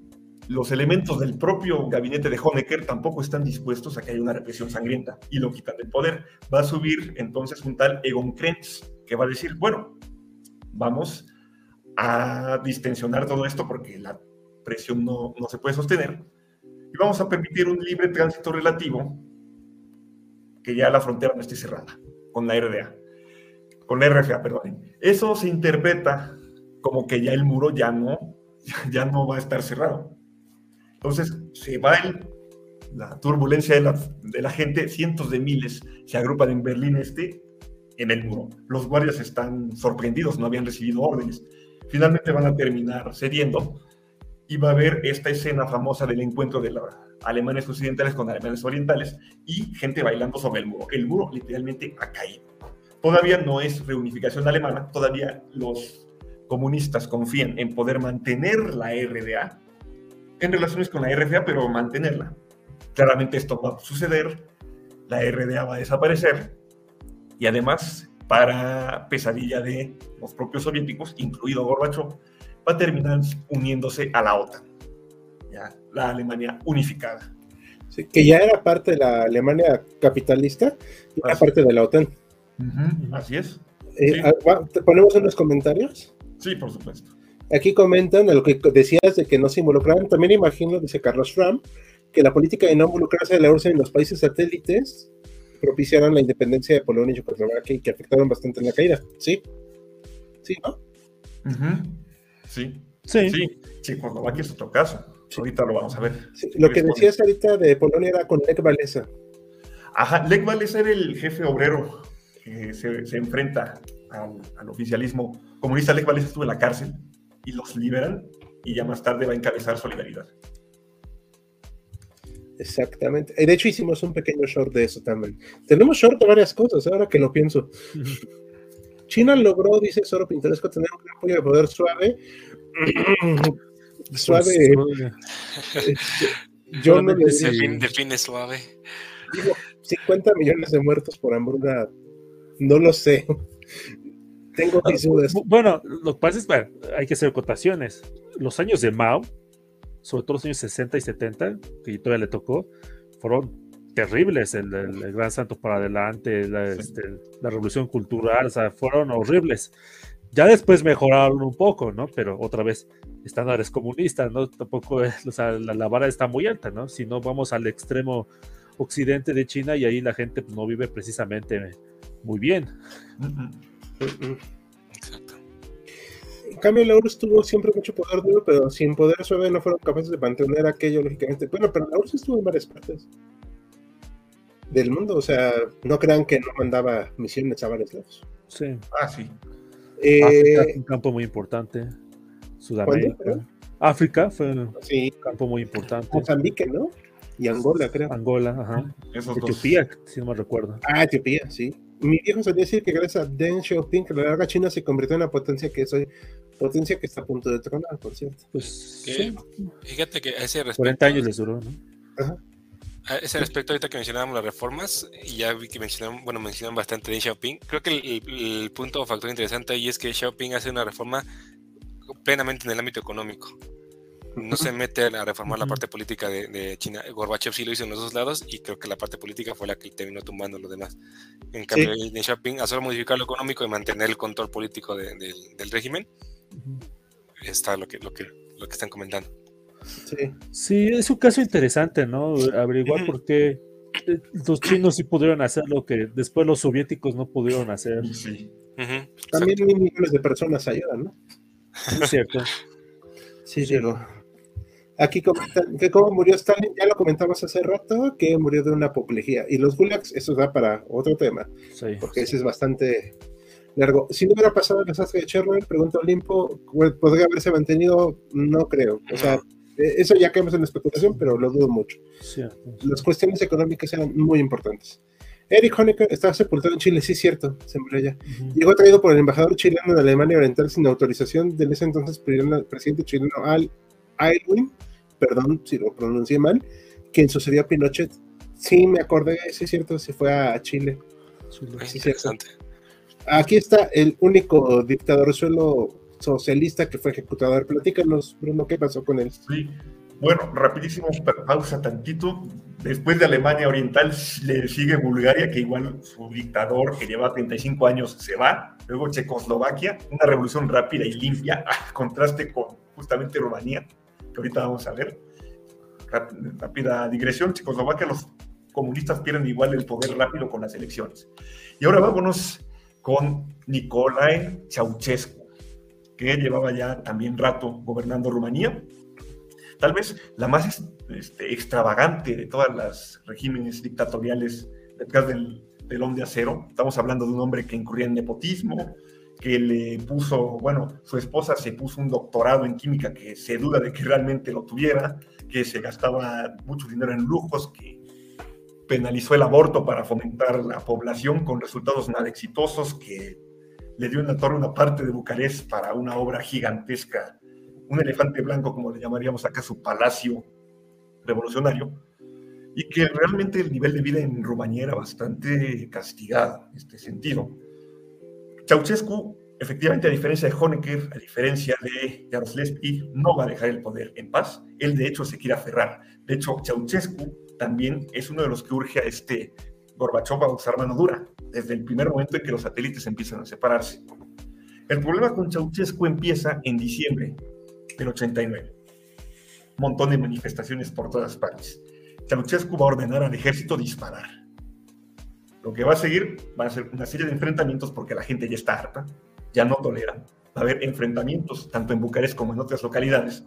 los elementos del propio gabinete de Honecker tampoco están dispuestos a que haya una represión sangrienta y lo quitan del poder. Va a subir entonces un tal Egon Krenz que va a decir, bueno, vamos a distensionar todo esto porque la presión no, no se puede sostener y vamos a permitir un libre tránsito relativo que ya la frontera no esté cerrada con la RDA, con la RFA, perdón. Eso se interpreta como que ya el muro ya no, ya no va a estar cerrado entonces se va la turbulencia de la, gente, cientos de miles se agrupan en Berlín Este, en el muro. Los guardias están sorprendidos, no habían recibido órdenes. Finalmente van a terminar cediendo y va a haber esta escena famosa del encuentro de los alemanes occidentales con alemanes orientales y gente bailando sobre el muro. El muro literalmente ha caído. Todavía no es reunificación alemana, todavía los comunistas confían en poder mantener la RDA en relaciones con la RFA, pero mantenerla. Claramente esto va a suceder, la RDA va a desaparecer y además, para pesadilla de los propios soviéticos, incluido Gorbachev, va a terminar uniéndose a la OTAN, ya, la Alemania unificada. que ya era parte de la Alemania capitalista, y era parte de la OTAN. así es. Eh, ah, ¿Ponemos unos comentarios? Sí, por supuesto. Aquí comentan a lo que decías de que no se involucraron. También imagino, dice Carlos Fram, que la política de no involucrarse de la URSS en los países satélites propiciaron la independencia de Polonia y Checoslovaquia y que afectaron bastante en la caída. ¿Sí? ¿Sí, no? Sí. Sí. Sí. Checoslovaquia es otro caso. Ahorita lo vamos a ver. lo que decías ahorita de Polonia era con Lech Walesa. Ajá, Lech Walesa era el jefe obrero que se, se enfrenta al, al, oficialismo comunista. Lech Walesa estuvo en la cárcel y los liberan y ya más tarde va a encabezar Solidaridad. Exactamente. De hecho, hicimos un pequeño short de eso también. Tenemos short de varias cosas, ahora que lo pienso. China logró, dice Soro Pintoresco, tener un apoyo de poder suave. suave. Este, yo no le define, suave. Digo, 50 millones de muertos por hambruna. No lo sé. Tengo mis dudas. Bueno, lo que pasa es que hay que hacer cotaciones. Los años de Mao, sobre todo los años 60 y 70, que todavía le tocó, fueron terribles, el, Gran Santo para adelante, la, este, la, Revolución Cultural, o sea, fueron horribles. Ya después mejoraron un poco, ¿no? Pero otra vez, estándares comunistas, ¿no? Tampoco, o sea, la, vara está muy alta, ¿no? Si no vamos al extremo occidente de China y ahí la gente pues, no vive precisamente muy bien. Exacto. En cambio, la URSS tuvo siempre mucho poder duro, pero sin poder suave no fueron capaces de mantener aquello, lógicamente. Bueno, pero la URSS estuvo en varias partes del mundo, o sea, no crean que no mandaba misiones a varios lados. Sí. Ah, sí. Eh, un campo muy importante. Sudamérica. África fue un campo muy importante. Mozambique, ¿no? Y Angola, creo. Angola, ajá. Etiopía, si no me recuerdo. Ah, Etiopía, sí. Mi viejo solía decir que gracias a Deng Xiaoping, que la larga China se convirtió en una potencia que soy, potencia que está a punto de tronar, por cierto. Pues Fíjate que a ese respecto. 40 años les duró, ¿no? Ajá. A ese respecto, ahorita que mencionábamos las reformas, y ya vi que mencionaron, bueno, mencionan bastante Deng Xiaoping, creo que el, punto o factor interesante ahí es que Xiaoping hace una reforma plenamente en el ámbito económico no se mete a reformar la parte política de, China. Gorbachev sí lo hizo en los dos lados y creo que la parte política fue la que terminó tumbando lo demás. En cambio, sí. Deng Xiaoping, a solo modificar lo económico y mantener el control político del régimen, está lo que, lo, que, lo que están comentando. Sí. sí, es un caso interesante, ¿no? Averiguar por qué eh, los chinos sí pudieron hacer lo que después los soviéticos no pudieron hacer. Sí. También millones de personas ayudan, ¿no? Es cierto. Sí, digo. Aquí comentan que cómo murió Stalin, ya lo comentamos hace rato, que murió de una apoplejía. Y los gulags, eso da para otro tema, porque ese es bastante largo. Si no hubiera pasado el desastre de Chernobyl, pregunta Olimpo, ¿podría haberse mantenido? No creo. O sea, eh, eso ya caemos en la especulación, pero lo dudo mucho. Las cuestiones económicas eran muy importantes. Eric Honecker estaba sepultado en Chile, sí, cierto, se murió ya. Llegó traído por el embajador chileno de Alemania Oriental sin autorización del ese entonces presidente chileno Al Aylwin perdón si lo pronuncié mal, quien sucedió a Pinochet. Sí, me acordé, sí es cierto, se fue a Chile. Sí, interesante. Aquí está el único dictador suelo socialista que fue ejecutado. A ver, platícanos, Bruno, ¿qué pasó con él? Sí, bueno, rapidísimo, pausa tantito. Después de Alemania Oriental le sigue Bulgaria, que igual su dictador, que lleva 35 años, se va. Luego Checoslovaquia, una revolución rápida y limpia, a contraste con justamente Rumanía ahorita vamos a ver. Rápida digresión, Checoslovaquia, los comunistas pierden igual el poder rápido con las elecciones. Y ahora vámonos con Nicolae Ceausescu, que llevaba ya también rato gobernando Rumanía. Tal vez la más este, extravagante de todas las regímenes dictatoriales detrás del telón de acero. Estamos hablando de un hombre que incurría en nepotismo, que le puso, bueno, su esposa se puso un doctorado en química que se duda de que realmente lo tuviera, que se gastaba mucho dinero en lujos, que penalizó el aborto para fomentar la población con resultados nada exitosos, que le dio en la torre una parte de Bucarest para una obra gigantesca, un elefante blanco, como le llamaríamos acá, su palacio revolucionario, y que realmente el nivel de vida en Rumanía era bastante castigado en este sentido Ceausescu, efectivamente, a diferencia de Honecker, a diferencia de Jaroslewski, no va a dejar el poder en paz. Él, de hecho, se quiere aferrar. De hecho, Ceausescu también es uno de los que urge a este Gorbachev a usar mano dura, desde el primer momento en que los satélites empiezan a separarse. El problema con Ceausescu empieza en diciembre del 89. Un montón de manifestaciones por todas partes. Ceausescu va a ordenar al ejército disparar lo que va a seguir va a ser una serie de enfrentamientos porque la gente ya está harta, ya no tolera. Va a haber enfrentamientos tanto en Bucarest como en otras localidades.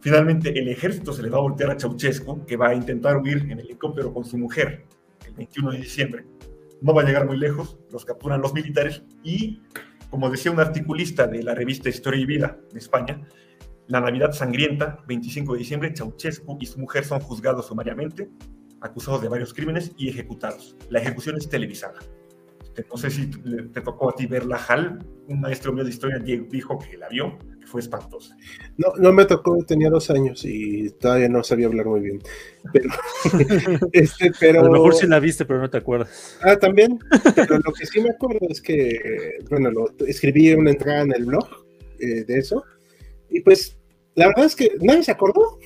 Finalmente, el ejército se le va a voltear a Ceausescu, que va a intentar huir en helicóptero con su mujer el 21 de diciembre. No va a llegar muy lejos, los capturan los militares y, como decía un articulista de la revista Historia y Vida de España, la Navidad sangrienta, 25 de diciembre, Ceausescu y su mujer son juzgados sumariamente acusados de varios crímenes y ejecutados. La ejecución es televisada. Este, no sé si te tocó a ti ver la HAL, un maestro mío de historia dijo que la vio, que fue espantosa. No, no me tocó, tenía dos años y todavía no sabía hablar muy bien. Pero, este, pero... A lo mejor sí la viste, pero no te acuerdas. Ah, también. Pero lo que sí me acuerdo es que, bueno, lo, escribí una entrada en el blog eh, de eso. Y pues, la verdad es que nadie se acordó.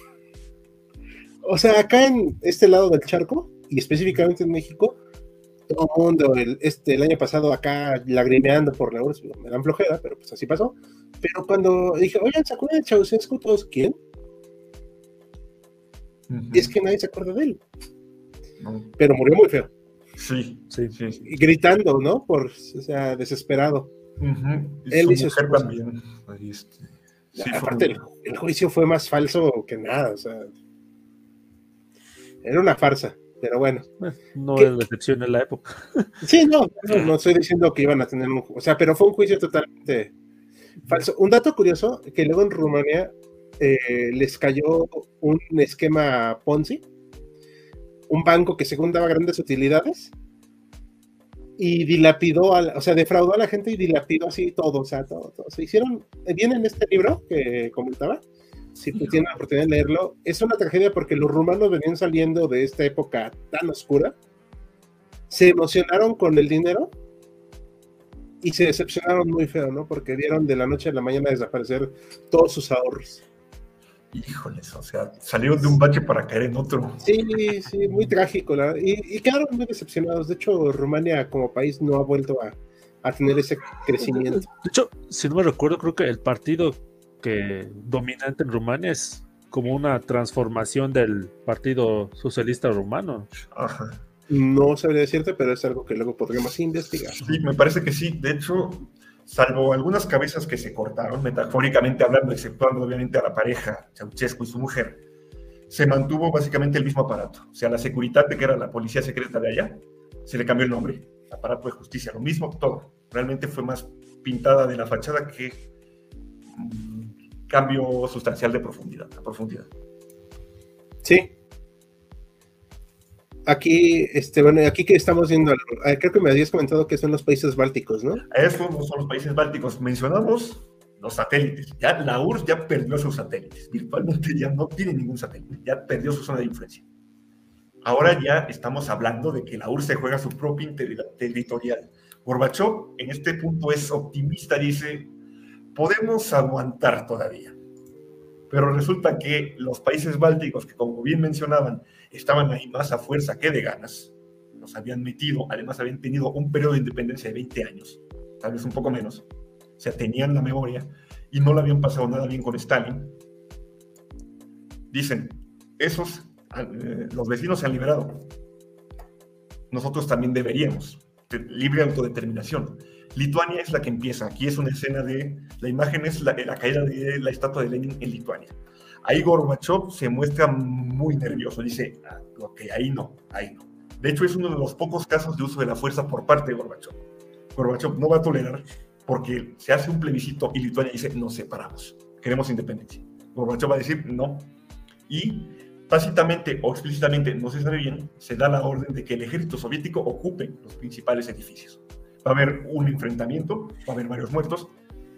O sea, acá en este lado del charco, y específicamente en México, todo el mundo el, este, el año pasado acá lagrimeando por la URSS, me dan flojera, pero pues así pasó. Pero cuando dije, oigan, ¿se acuerdan de Ceausescu todos? ¿Quién? Es que nadie se acuerda de él. Pero murió muy feo. Sí, sí, sí, Y gritando, ¿no? Por, o sea, desesperado. Él hizo mujer también. Este, aparte, el, juicio fue más falso que nada, o sea. Era una farsa, pero bueno. No es decepción en la época. Sí, no, no, estoy diciendo que iban a tener un. O sea, pero fue un juicio totalmente falso. Un dato curioso: que luego en Rumania eh, les cayó un esquema Ponzi, un banco que según daba grandes utilidades y dilapidó, o sea, defraudó a la gente y dilapidó así todo, o sea, todo, todo. Se hicieron, viene en este libro que comentaba, si tienen la oportunidad de leerlo, es una tragedia porque los rumanos venían saliendo de esta época tan oscura, se emocionaron con el dinero y se decepcionaron muy feo, ¿no? Porque vieron de la noche a la mañana desaparecer todos sus ahorros. Híjoles, o sea, salieron de un bache para caer en otro. Sí, sí, muy trágico. y, quedaron muy decepcionados. De hecho, Rumania como país no ha vuelto a, tener ese crecimiento. De hecho, si no me recuerdo, creo que el partido que dominante en Rumania es como una transformación del Partido Socialista Rumano. Ajá. No sabría decirte, pero es algo que luego podríamos investigar. Sí, me parece que sí. De hecho, salvo algunas cabezas que se cortaron, metafóricamente hablando, exceptuando obviamente a la pareja, Ceausescu y su mujer, se mantuvo básicamente el mismo aparato. O sea, la Securitate, que era la policía secreta de allá, se le cambió el nombre. Aparato de justicia, lo mismo, todo. Realmente fue más pintada de la fachada que cambio sustancial de profundidad, a profundidad. Sí, Aquí, este, bueno, aquí que estamos viendo, creo que me habías comentado que son los países bálticos, ¿no? Esos no son los países bálticos. Mencionamos los satélites. Ya la URSS ya perdió sus satélites. Virtualmente ya no tiene ningún satélite. Ya perdió su zona de influencia. Ahora ya estamos hablando de que la URSS se juega su propia integridad territorial. Gorbachev en este punto es optimista, dice, podemos aguantar todavía. Pero resulta que los países bálticos, que como bien mencionaban, estaban ahí más a fuerza que de ganas, los habían metido, además habían tenido un periodo de independencia de 20 años, tal vez un poco menos, o sea, tenían la memoria y no le habían pasado nada bien con Stalin. Dicen, esos, eh, los vecinos se han liberado, nosotros también deberíamos, libre autodeterminación. Lituania es la que empieza. Aquí es una escena de. La imagen es la, la caída de la estatua de Lenin en Lituania. Ahí Gorbachev se muestra muy nervioso. Dice, ah, ok, ahí no, ahí no. De hecho, es uno de los pocos casos de uso de la fuerza por parte de Gorbachev. Gorbachev no va a tolerar porque se hace un plebiscito y Lituania dice, nos separamos, queremos independencia. Gorbachev va a decir, no. Y tácitamente o explícitamente, no se sabe bien, se da la orden de que el ejército soviético ocupe los principales edificios va a haber un enfrentamiento, va a haber varios muertos.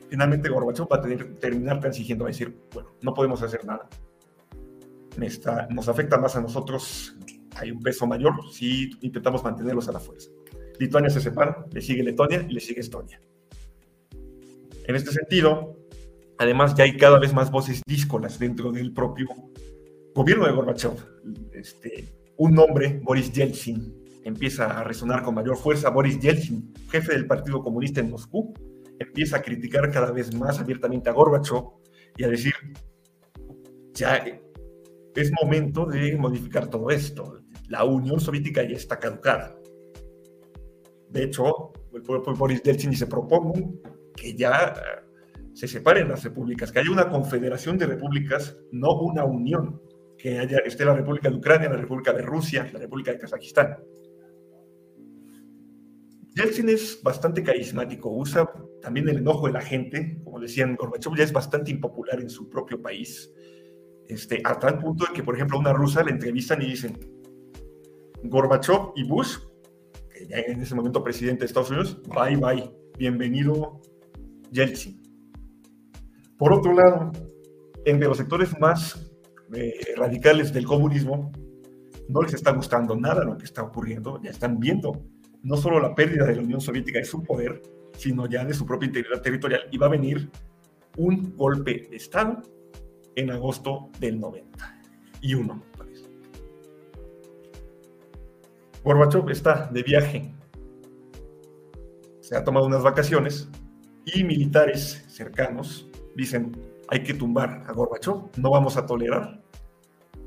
Finalmente Gorbachev va a tener, terminar transigiendo, va a decir, bueno, no podemos hacer nada. nos afecta más a nosotros, hay un peso mayor si intentamos mantenerlos a la fuerza. Lituania se separa, le sigue Letonia y le sigue Estonia. En este sentido, además ya hay cada vez más voces díscolas dentro del propio gobierno de Gorbachev. Este, un nombre, Boris Yeltsin, empieza a resonar con mayor fuerza. Boris Yeltsin, jefe del Partido Comunista en Moscú, empieza a criticar cada vez más abiertamente a Gorbachev y a decir, ya es momento de modificar todo esto. La Unión Soviética ya está caducada. De hecho, el propio Boris Yeltsin se propone que ya se separen las repúblicas, que haya una confederación de repúblicas, no una unión, que esté la República de Ucrania, la República de Rusia, la República de Kazajistán. Yeltsin es bastante carismático, usa también el enojo de la gente, como decían, Gorbachev ya es bastante impopular en su propio país, este, a tal punto de que, por ejemplo, a una rusa le entrevistan y dicen, Gorbachev y Bush, que ya en ese momento presidente de Estados Unidos, bye bye, bienvenido Yeltsin. Por otro lado, entre los sectores más eh, radicales del comunismo, no les está gustando nada lo que está ocurriendo, ya están viendo no solo la pérdida de la Unión Soviética de su poder, sino ya de su propia integridad territorial. Y va a venir un golpe de Estado en agosto del 91. Gorbachev está de viaje, se ha tomado unas vacaciones y militares cercanos dicen, hay que tumbar a Gorbachev, no vamos a tolerar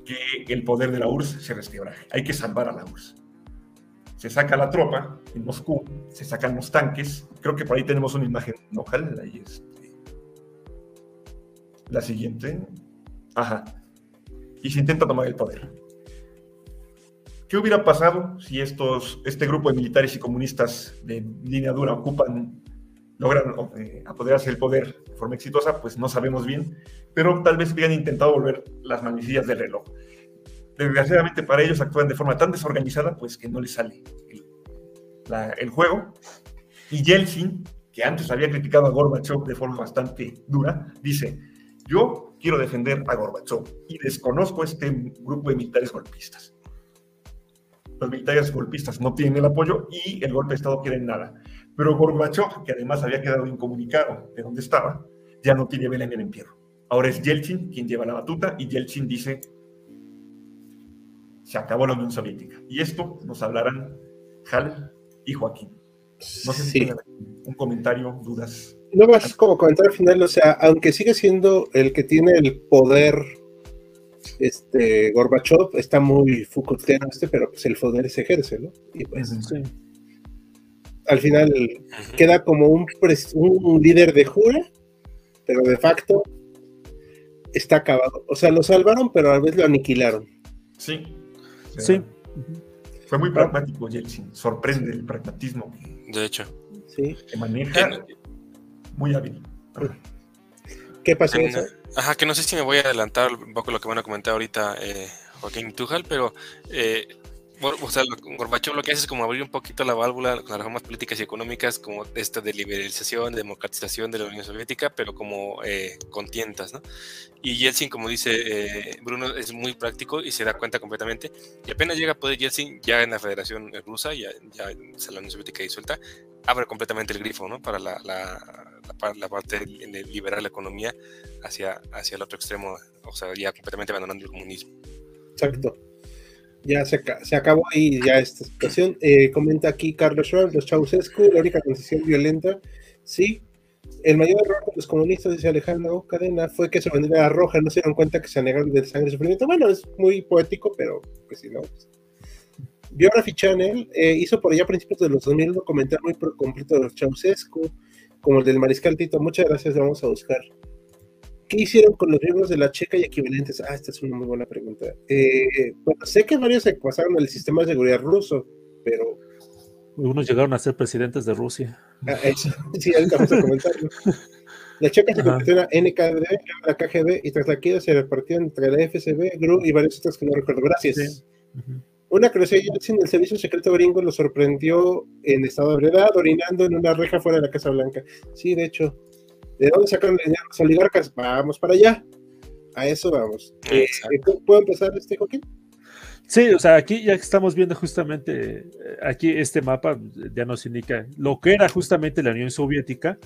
que el poder de la URSS se resquebraje, hay que salvar a la URSS. Se saca la tropa en Moscú, se sacan los tanques, creo que por ahí tenemos una imagen, ¿no? Ahí este, la siguiente. Ajá. Y se intenta tomar el poder. ¿Qué hubiera pasado si estos, este grupo de militares y comunistas de línea dura ocupan logran eh, apoderarse del poder de forma exitosa, pues no sabemos bien, pero tal vez hubieran intentado volver las manecillas del reloj. Desgraciadamente para ellos actúan de forma tan desorganizada, pues que no les sale el, juego. Y Yeltsin, que antes había criticado a Gorbachev de forma bastante dura, dice, yo quiero defender a Gorbachev y desconozco este grupo de militares golpistas. Los militares golpistas no tienen el apoyo y el golpe de Estado quiere nada. Pero Gorbachev, que además había quedado incomunicado de dónde estaba, ya no tiene vela en el entierro. Ahora es Yeltsin quien lleva la batuta y Yeltsin dice, se acabó la Unión Soviética. Y esto nos hablarán Hal y Joaquín. No sé si tienen un comentario, dudas. No más como comentario final, o sea, aunque sigue siendo el que tiene el poder, este Gorbachev está muy Foucaultiano este, pero pues el poder se ejerce, ¿no? Y pues, sí al final queda como un, un líder de jura, pero de facto está acabado. O sea, lo salvaron, pero a la vez lo aniquilaron. Sí. Sí. Fue muy pragmático, Yeltsin. Sorprende el pragmatismo. De hecho. Sí. Que maneja muy hábil. ¿Qué pasó? ajá, que no sé si me voy a adelantar un poco lo que van a comentar ahorita eh, Joaquín Tujal, pero eh, o sea, Gorbachev lo que hace es como abrir un poquito la válvula con las reformas políticas y económicas, como esta de liberalización, de democratización de la Unión Soviética, pero como eh, con tientas, ¿no? Y Yeltsin, como dice eh, Bruno, es muy práctico y se da cuenta completamente. Y apenas llega a poder Yeltsin, ya en la Federación Rusa, ya, ya la Unión Soviética disuelta, abre completamente el grifo, ¿no? Para la, la, la, parte de liberar la economía hacia, hacia el otro extremo, o sea, ya completamente abandonando el comunismo. Exacto ya se, acabó ahí ya esta situación. Eh, comenta aquí Carlos Schwab, los Ceausescu, la única transición violenta. Sí, el mayor error de los comunistas, dice Alejandro Cadena, fue que se bandera roja, no se dieron cuenta que se negaron del sangre y sufrimiento. Bueno, es muy poético, pero pues si no. Biography Channel eh, hizo por allá a principios de los 2000 un documental muy completo de los Ceausescu, como el del Mariscal Tito. Muchas gracias, vamos a buscar. ¿Qué hicieron con los miembros de la checa y equivalentes? Ah, esta es una muy buena pregunta. Eh, bueno, sé que varios se pasaron al sistema de seguridad ruso, pero... Algunos llegaron a ser presidentes de Rusia. Ah, eso, sí, ahorita vamos a comentarlo. La checa se convirtió en la NKVD, la KGB, y tras la queda se repartió entre la FSB, GRU y varios otros que no recuerdo. Gracias. Una curiosidad, el servicio secreto gringo lo sorprendió en estado de ebriedad, orinando en una reja fuera de la Casa Blanca. Sí, de hecho. ¿De dónde sacaron el dinero los oligarcas? Vamos para allá. A eso vamos. Eh, ¿Puedo empezar, este Joaquín? Sí, o sea, aquí ya estamos viendo justamente, eh, aquí este mapa ya nos indica lo que era justamente la Unión Soviética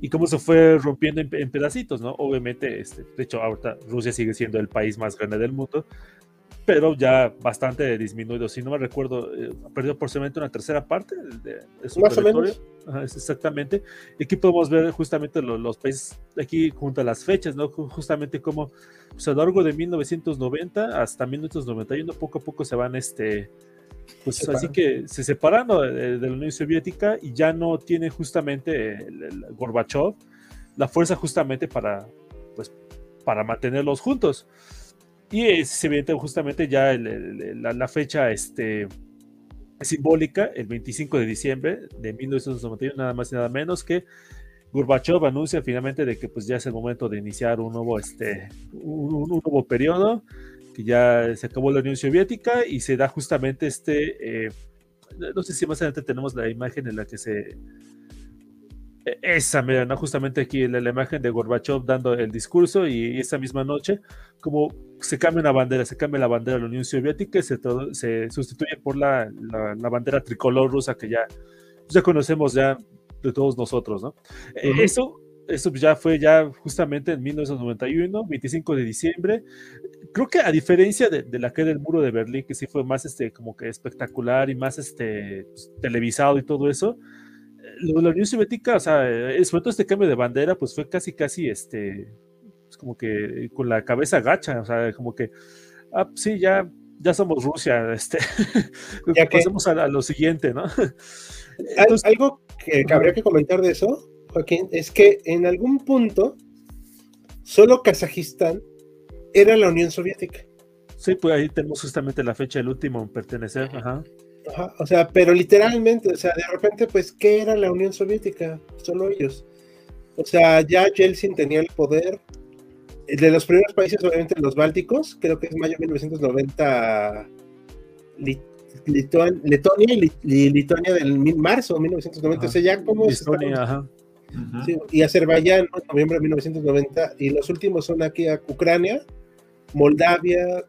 y cómo se fue rompiendo en, pedacitos, ¿no? Obviamente, este, de hecho, ahorita Rusia sigue siendo el país más grande del mundo, pero ya bastante disminuido. Si no me recuerdo, eh, perdió posiblemente una tercera parte de, su Más territorio. O menos. exactamente. Y aquí podemos ver justamente los, países, aquí junto a las fechas, ¿no? Justamente como pues, a lo largo de 1990 hasta 1991, poco a poco se van, este, pues así que se separando de, la Unión Soviética y ya no tiene justamente el, Gorbachev la fuerza justamente para, pues, para mantenerlos juntos. Y se viene justamente ya la, fecha este, simbólica, el 25 de diciembre de 1991, nada más y nada menos que Gorbachev anuncia finalmente de que pues ya es el momento de iniciar un nuevo, este, un, nuevo periodo, que ya se acabó la Unión Soviética y se da justamente este, eh, no sé si más adelante tenemos la imagen en la que se esa, mira, ¿no? justamente aquí la, la, imagen de Gorbachev dando el discurso y esa misma noche, como se cambia una bandera, se cambia la bandera de la Unión Soviética y se, se sustituye por la, la, bandera tricolor rusa que ya, ya conocemos ya de todos nosotros, ¿no? Eh, eso eso ya fue ya justamente en 1991, 25 de diciembre. Creo que a diferencia de, la que del muro de Berlín, que sí fue más este, como que espectacular y más este, pues, televisado y todo eso, la Unión Soviética, o sea, sobre todo este cambio de bandera, pues fue casi, casi, este, pues como que con la cabeza gacha, o sea, como que, ah, sí, ya, ya somos Rusia, este, ya pasemos a, lo siguiente, ¿no? algo que habría que comentar de eso, Joaquín, es que en algún punto solo Kazajistán era la Unión Soviética. Sí, pues ahí tenemos justamente la fecha del último en pertenecer, ajá o sea, pero literalmente, o sea, de repente, pues, ¿qué era la Unión Soviética? Solo ellos. O sea, ya Yeltsin tenía el poder. De los primeros países, obviamente, los bálticos, creo que es mayo de 1990, Letonia y Lituania del marzo de 1990. o sea, ya como. y Azerbaiyán, noviembre de 1990. Y los últimos son aquí a Ucrania, Moldavia,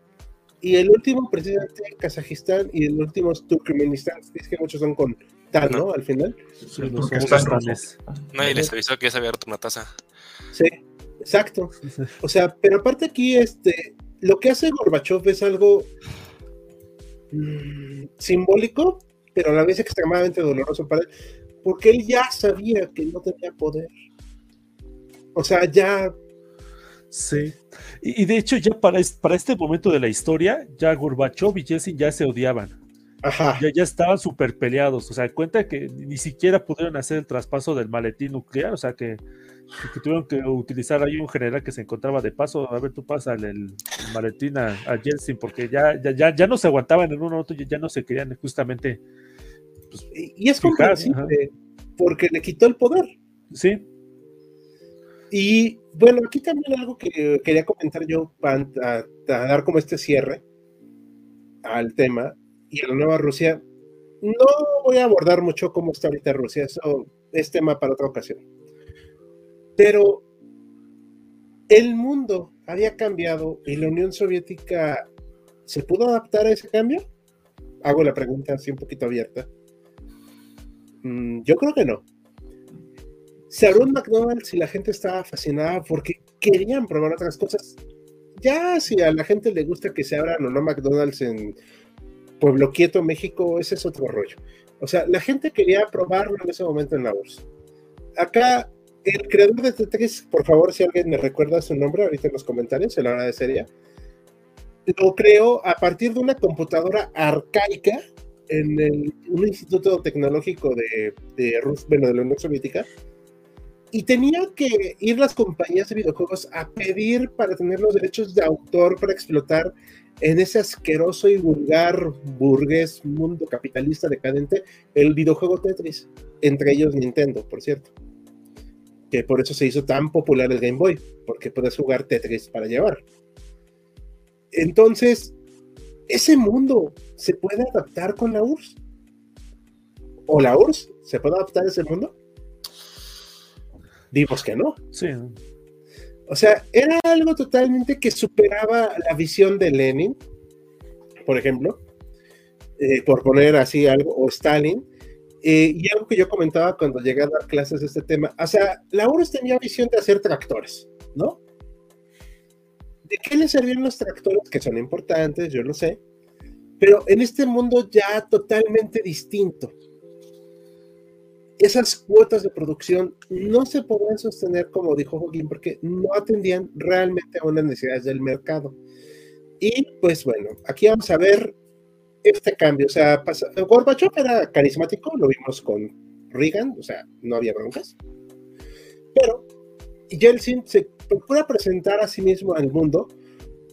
y el último, presidente Kazajistán, y el último es Turkmenistán. Es que muchos son con tal, ¿no? Al final. Sí, Nadie les avisó que ya se había roto una taza. Sí, exacto. O sea, pero aparte aquí, este, lo que hace Gorbachev es algo mm, simbólico, pero a la vez extremadamente doloroso para él, porque él ya sabía que no tenía poder. O sea, ya Sí. Y, de hecho, ya para, para este momento de la historia, ya Gorbachev y Yeltsin ya se odiaban. Ajá. Ya, ya estaban súper peleados. O sea, cuenta que ni siquiera pudieron hacer el traspaso del maletín nuclear. O sea, que, tuvieron que utilizar ahí un general que se encontraba de paso. A ver, tú pasa el, maletín a, Yeltsin, porque ya, ya, ya, no se aguantaban en un otro, ya, ya no se querían justamente. Pues, y es comprensible, porque le quitó el poder. Sí. Y bueno, aquí también algo que quería comentar yo para, dar como este cierre al tema y a la nueva Rusia. No voy a abordar mucho cómo está ahorita Rusia, eso es tema para otra ocasión. Pero el mundo había cambiado y la Unión Soviética se pudo adaptar a ese cambio. Hago la pregunta así un poquito abierta. Mm, yo creo que no un McDonald's y la gente estaba fascinada porque querían probar otras cosas. Ya si a la gente le gusta que se abran o no McDonald's en Pueblo Quieto, México, ese es otro rollo. O sea, la gente quería probarlo en ese momento en la bolsa. Acá, el creador de Tetris, por favor, si alguien me recuerda su nombre ahorita en los comentarios, se lo agradecería. Lo creó a partir de una computadora arcaica en un instituto tecnológico de, de, bueno, de la Unión Soviética, y tenía que ir las compañías de videojuegos a pedir para tener los derechos de autor para explotar en ese asqueroso y vulgar burgués mundo capitalista decadente el videojuego Tetris, entre ellos Nintendo, por cierto. Que por eso se hizo tan popular el Game Boy, porque puedes jugar Tetris para llevar. Entonces, ese mundo se puede adaptar con la URSS. ¿O la URSS se puede adaptar a ese mundo? Dimos que no. Sí. O sea, era algo totalmente que superaba la visión de Lenin, por ejemplo, eh, por poner así algo, o Stalin, eh, y algo que yo comentaba cuando llegué a dar clases de este tema. O sea, la URSS tenía visión de hacer tractores, ¿no? ¿De qué le servían los tractores? Que son importantes, yo lo sé, pero en este mundo ya totalmente distinto esas cuotas de producción no se podían sostener, como dijo Joaquín, porque no atendían realmente a unas necesidades del mercado. Y pues bueno, aquí vamos a ver este cambio. O sea, Gorbachev era carismático, lo vimos con Reagan, o sea, no había broncas. Pero Yeltsin se procura presentar a sí mismo al mundo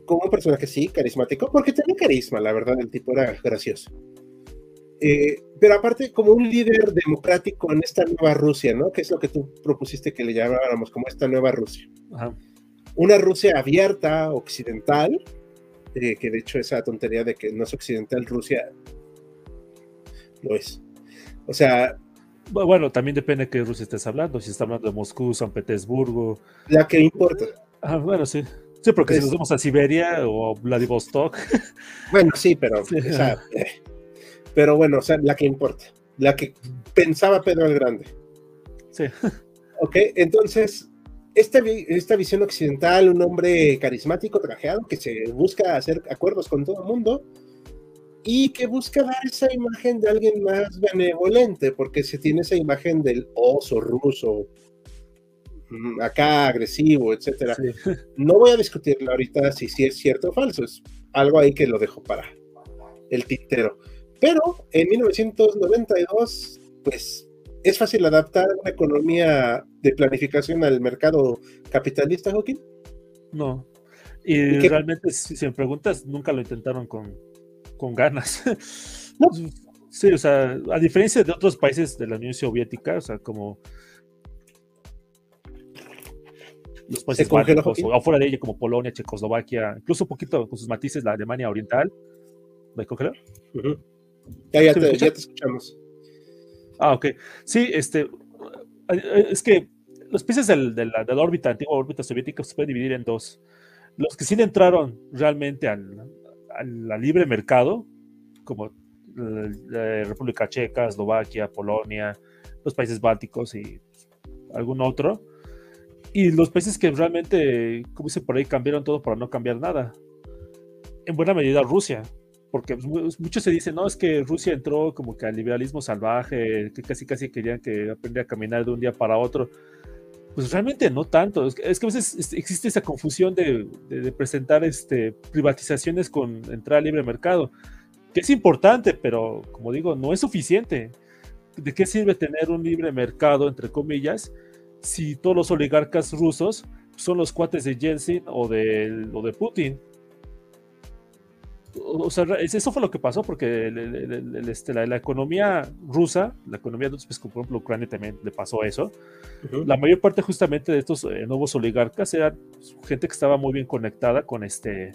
como un personaje, sí, carismático, porque tenía carisma, la verdad, el tipo era gracioso. Eh, pero aparte, como un líder democrático en esta nueva Rusia, ¿no? Que es lo que tú propusiste que le llamáramos como esta nueva Rusia. Una Rusia abierta, occidental, eh, que de hecho esa tontería de que no es occidental Rusia, lo es. O sea... Bueno, también depende de qué Rusia estés hablando, si estás hablando de Moscú, San Petersburgo. La que importa. Ah, bueno, sí. Sí, porque si nos vamos a Siberia o Vladivostok. Bueno, sí, pero eh, pero bueno, o sea, la que importa, la que pensaba Pedro el Grande. Sí. Ok, entonces, esta, esta visión occidental, un hombre carismático, trajeado, que se busca hacer acuerdos con todo el mundo y que busca dar esa imagen de alguien más benevolente, porque se tiene esa imagen del oso ruso, mm, acá agresivo, etcétera. No voy a discutirlo ahorita si, si es cierto o falso, es algo ahí que lo dejo para el tintero. Pero en 1992, pues es fácil adaptar una economía de planificación al mercado capitalista, Joaquín. No. Y, realmente, si, me preguntas, nunca lo intentaron con, con ganas. Sí, o sea, a diferencia de otros países de la Unión Soviética, o sea, como los países bálticos, o afuera de ella, como Polonia, Checoslovaquia, incluso un poquito con sus matices, la Alemania Oriental. ¿Me congeló? Ya, ya, te, ya te escuchamos. Ah, ok. Sí, este, eh, es que los países del, de, la, de, la, órbita, antigua órbita soviética, se pueden dividir en dos. Los que sí entraron realmente al, al, libre mercado, como la República Checa, Eslovaquia, Polonia, los países bálticos y algún otro. Y los países que realmente, como dice por ahí, cambiaron todo para no cambiar nada. En buena medida Rusia, porque pues, muchos se dicen, no, es que Rusia entró como que al liberalismo salvaje, que casi casi querían que aprendiera a caminar de un día para otro. Pues realmente no tanto. Es que, a veces existe esa confusión de, presentar este, privatizaciones con entrada libre mercado, que es importante, pero como digo, no es suficiente. ¿De qué sirve tener un libre mercado, entre comillas, si todos los oligarcas rusos son los cuates de Yeltsin o de, o de Putin? O sea, eso fue lo que pasó, porque este, la, economía rusa, la economía de pues, por ejemplo, Ucrania también le pasó eso. La mayor parte justamente de estos eh, nuevos oligarcas eran gente que estaba muy bien conectada con este...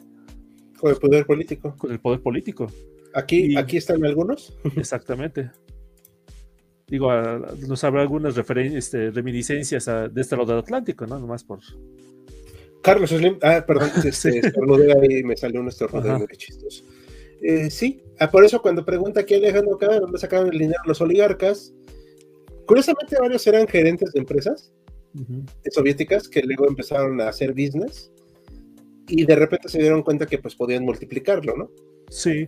Con el poder político. Con el poder político. Aquí, aquí están algunos. Exactamente. Digo, nos habrá algunas este, reminiscencias de este lado del Atlántico, ¿no? Nomás por, Carlos Slim, ah, perdón, este, ahí me salió un estornudo muy chistoso. Eh, sí, ah, por eso cuando pregunta aquí Alejandro acá, ¿dónde sacaron el dinero los oligarcas? Curiosamente varios eran gerentes de empresas soviéticas que luego empezaron a hacer business y de repente se dieron cuenta que pues podían multiplicarlo, ¿no? Sí,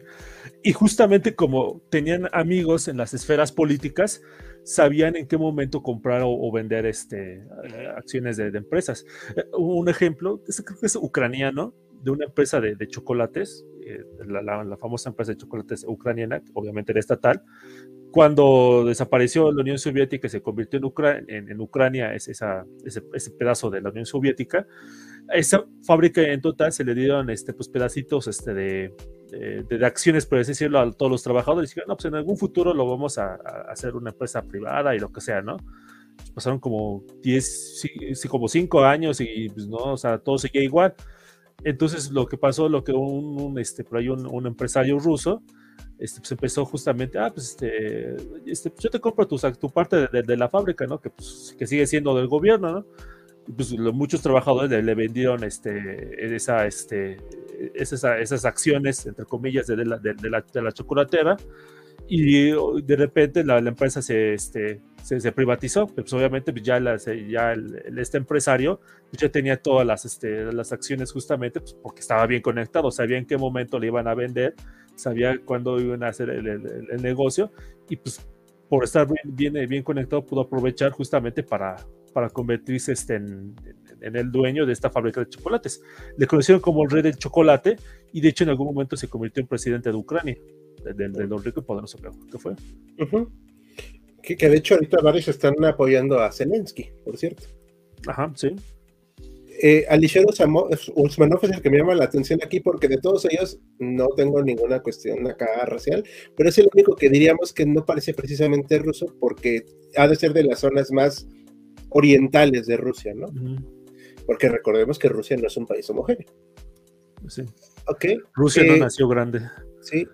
y justamente como tenían amigos en las esferas políticas, sabían en qué momento comprar o, vender este, eh, acciones de, empresas. Eh, un ejemplo, creo que es ucraniano, de una empresa de, chocolates, eh, la, famosa empresa de chocolates ucraniana, obviamente era estatal, cuando desapareció la Unión Soviética y se convirtió en, Ucrania, ese, ese, pedazo de la Unión Soviética, esa fábrica en total se le dieron este, pues, pedacitos este, de, de, acciones, por así decirlo, a todos los trabajadores. Y no, pues en algún futuro lo vamos a, hacer una empresa privada y lo que sea, ¿no? Pues pasaron como 10, sí, como 5 años y pues no, o sea, todo seguía igual. Entonces lo que pasó, lo que un, este, por ahí un, empresario ruso, este, pues empezó justamente, ah, pues este, este pues, yo te compro tu, tu parte de, de, la fábrica, ¿no? Que, pues, que sigue siendo del gobierno, ¿no? pues muchos trabajadores le, vendieron este, esa, este, esas, esas acciones, entre comillas, de la, de, la, de la chocolatera y de repente la, la empresa se, este, se, se, privatizó, pues obviamente pues ya, ya el, este empresario pues ya tenía todas las, este, las acciones justamente pues porque estaba bien conectado, sabía en qué momento le iban a vender, sabía cuándo iban a hacer el, el, negocio y pues por estar bien, bien, bien conectado pudo aprovechar justamente para, para convertirse este en, el dueño de esta fábrica de chocolates. Le conocieron como el rey del chocolate y de hecho en algún momento se convirtió en presidente de Ucrania, del de, de rico y poderoso que fue. que, que, de hecho ahorita varios están apoyando a Zelensky, por cierto. Ajá, sí. Eh, Alisher Usmanov es el que me llama la atención aquí porque de todos ellos no tengo ninguna cuestión acá racial, pero es el único que diríamos que no parece precisamente ruso porque ha de ser de las zonas más orientales de Rusia, ¿no? Porque recordemos que Rusia no es un país homogéneo. Sí. Ok. Rusia no eh, nació grande. Sí.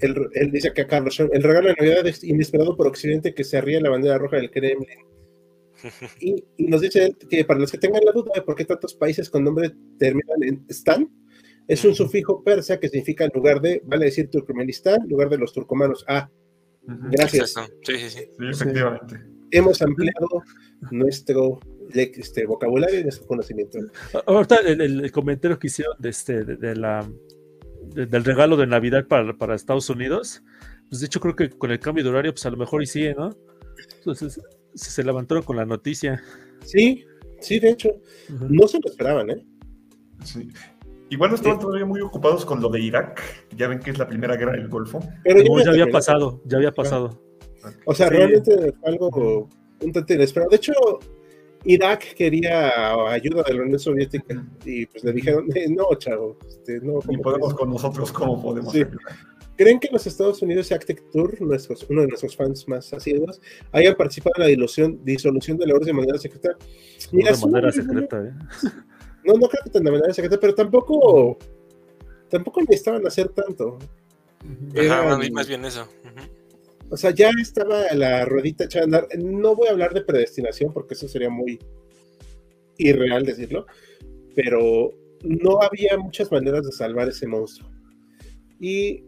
Él, dice que Carlos, el regalo de Navidad es inesperado por Occidente que se ríe la bandera roja del Kremlin. Y, nos dice que para los que tengan la duda de por qué tantos países con nombre terminan en Stan, es un sufijo persa que significa en lugar de, vale decir Turkmenistán, lugar de los turcomanos. Ah, gracias. Sí, sí, sí. efectivamente. hemos ampliado nuestro este, vocabulario y nuestro conocimiento. Ahorita el, comentario que hicieron de este, de, la, del regalo de Navidad para, para, Estados Unidos, pues de hecho creo que con el cambio de horario, pues a lo mejor y sigue, ¿no? Entonces se levantaron con la noticia. Sí, sí, de hecho, no se lo esperaban, ¿eh? Sí. Igual no estaban todavía muy ocupados con lo de Irak, ya ven que es la primera guerra del Golfo. Pero ya, había pasado, ya había pasado. O sea, realmente fue algo un tanto inesperado. De hecho, Irak quería ayuda de la Unión Soviética y pues le dijeron, eh, no, chavo, este, no. Y podemos con nosotros, ¿cómo podemos ¿Creen que los Estados Unidos y Actic Tour, nuestros, uno de nuestros fans más asiduos, hayan participado en la disolución, disolución de la orden de manera secreta? Mira, de manera secreta, ¿eh? No, no creo que de manera secreta, pero tampoco, tampoco necesitaban hacer tanto. Ajá, más bien eso. O sea, ya estaba la ruedita echada a andar. No voy a hablar de predestinación porque eso sería muy irreal decirlo, pero no había muchas maneras de salvar ese monstruo. Y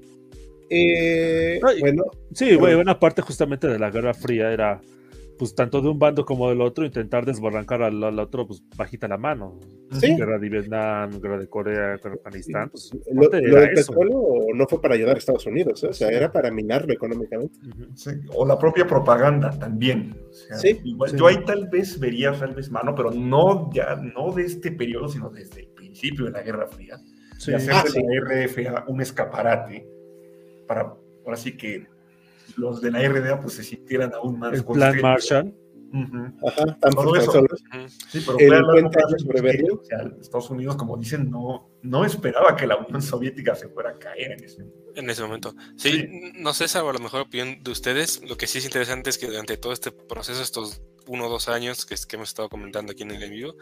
eh, bueno. Sí, buena parte justamente de la Guerra Fría era pues tanto de un bando como del otro, intentar desbarrancar al, otro, pues bajita la mano. Guerra de Vietnam, guerra de Corea, guerra de Afganistán. Pues, lo, del petróleo no fue para ayudar a Estados Unidos, ¿eh? o sea, era para minarlo económicamente. O la propia propaganda también. igual, yo ahí tal vez vería tal vez mano, pero no ya no de este periodo, sino desde el principio de la Guerra Fría. De hacer ah, de la RFA un escaparate para, ahora sí que los de la RDA pues se sintieran aún más. El plan Marshall. Ajá, Todo eso. Sí, pero o sea, Estados Unidos, como dicen, no, no esperaba que la Unión Soviética se fuera a caer en ese momento. En ese momento. Sí, no sé, a lo mejor opinión de ustedes. Lo que sí es interesante es que durante todo este proceso, estos uno o dos años que, que hemos estado comentando aquí en el envío,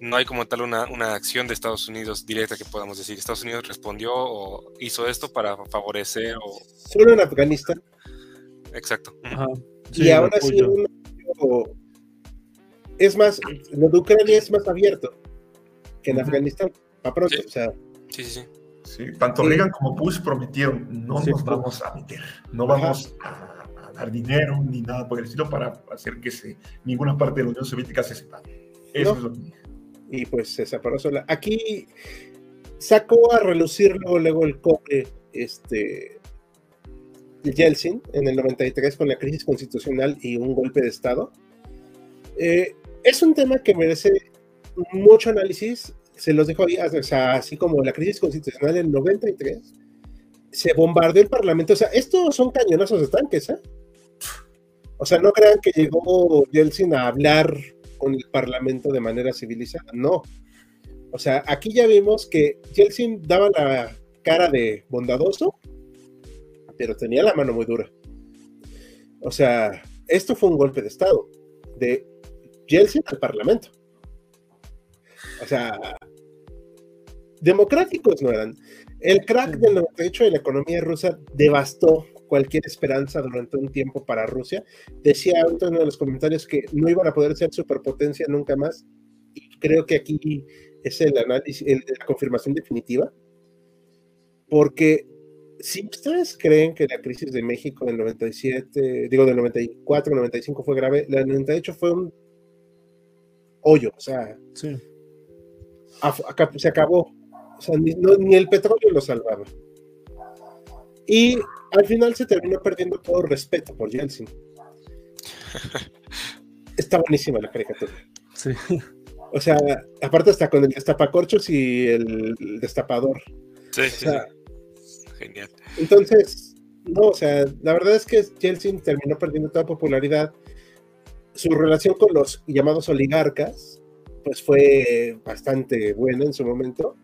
no hay como tal una, una acción de Estados Unidos directa que podamos decir. Estados Unidos respondió o hizo esto para favorecer o... Solo en Afganistán exacto. y ahora sí, es más, lo de Ucrania es más abierto que en Afganistán, para pronto, sí. o sea. Sí, sí, sí. tanto Reagan como Bush prometieron, no nos vamos a meter, no vamos a, dar dinero ni nada por el estilo para hacer que se, ninguna parte de la Unión Soviética se separe. Eso es lo que... Y pues se separó sola. Aquí sacó a relucir luego, luego el cobre este, Yeltsin en el 93 con la crisis constitucional y un golpe de Estado. Eh, es un tema que merece mucho análisis, se los dejo ahí, o sea, así como la crisis constitucional en el 93, se bombardeó el Parlamento, o sea, estos son cañonazos de tanques, ¿eh? O sea, no crean que llegó Yeltsin a hablar con el Parlamento de manera civilizada, no. O sea, aquí ya vimos que Yeltsin daba la cara de bondadoso, pero tenía la mano muy dura. O sea, esto fue un golpe de Estado de Yeltsin al Parlamento. O sea, democráticos no eran. El crack del 98 de la economía rusa devastó cualquier esperanza durante un tiempo para Rusia. Decía uno de los comentarios que no iban a poder ser superpotencia nunca más. Y creo que aquí es el análisis, la confirmación definitiva. Porque si ustedes creen que la crisis de México del 97, digo del 94, 95 fue grave, la del 98 fue un hoyo, o sea, sí. se acabó. O sea, ni, el petróleo lo salvaba. Y al final se terminó perdiendo todo respeto por Yeltsin. Está buenísima la caricatura. Sí. O sea, aparte está con el destapacorchos y el destapador. Sí, o sea, Entonces, no, o sea, la verdad es que Chelsea terminó perdiendo toda popularidad. Su relación con los llamados oligarcas, pues fue bastante buena en su momento,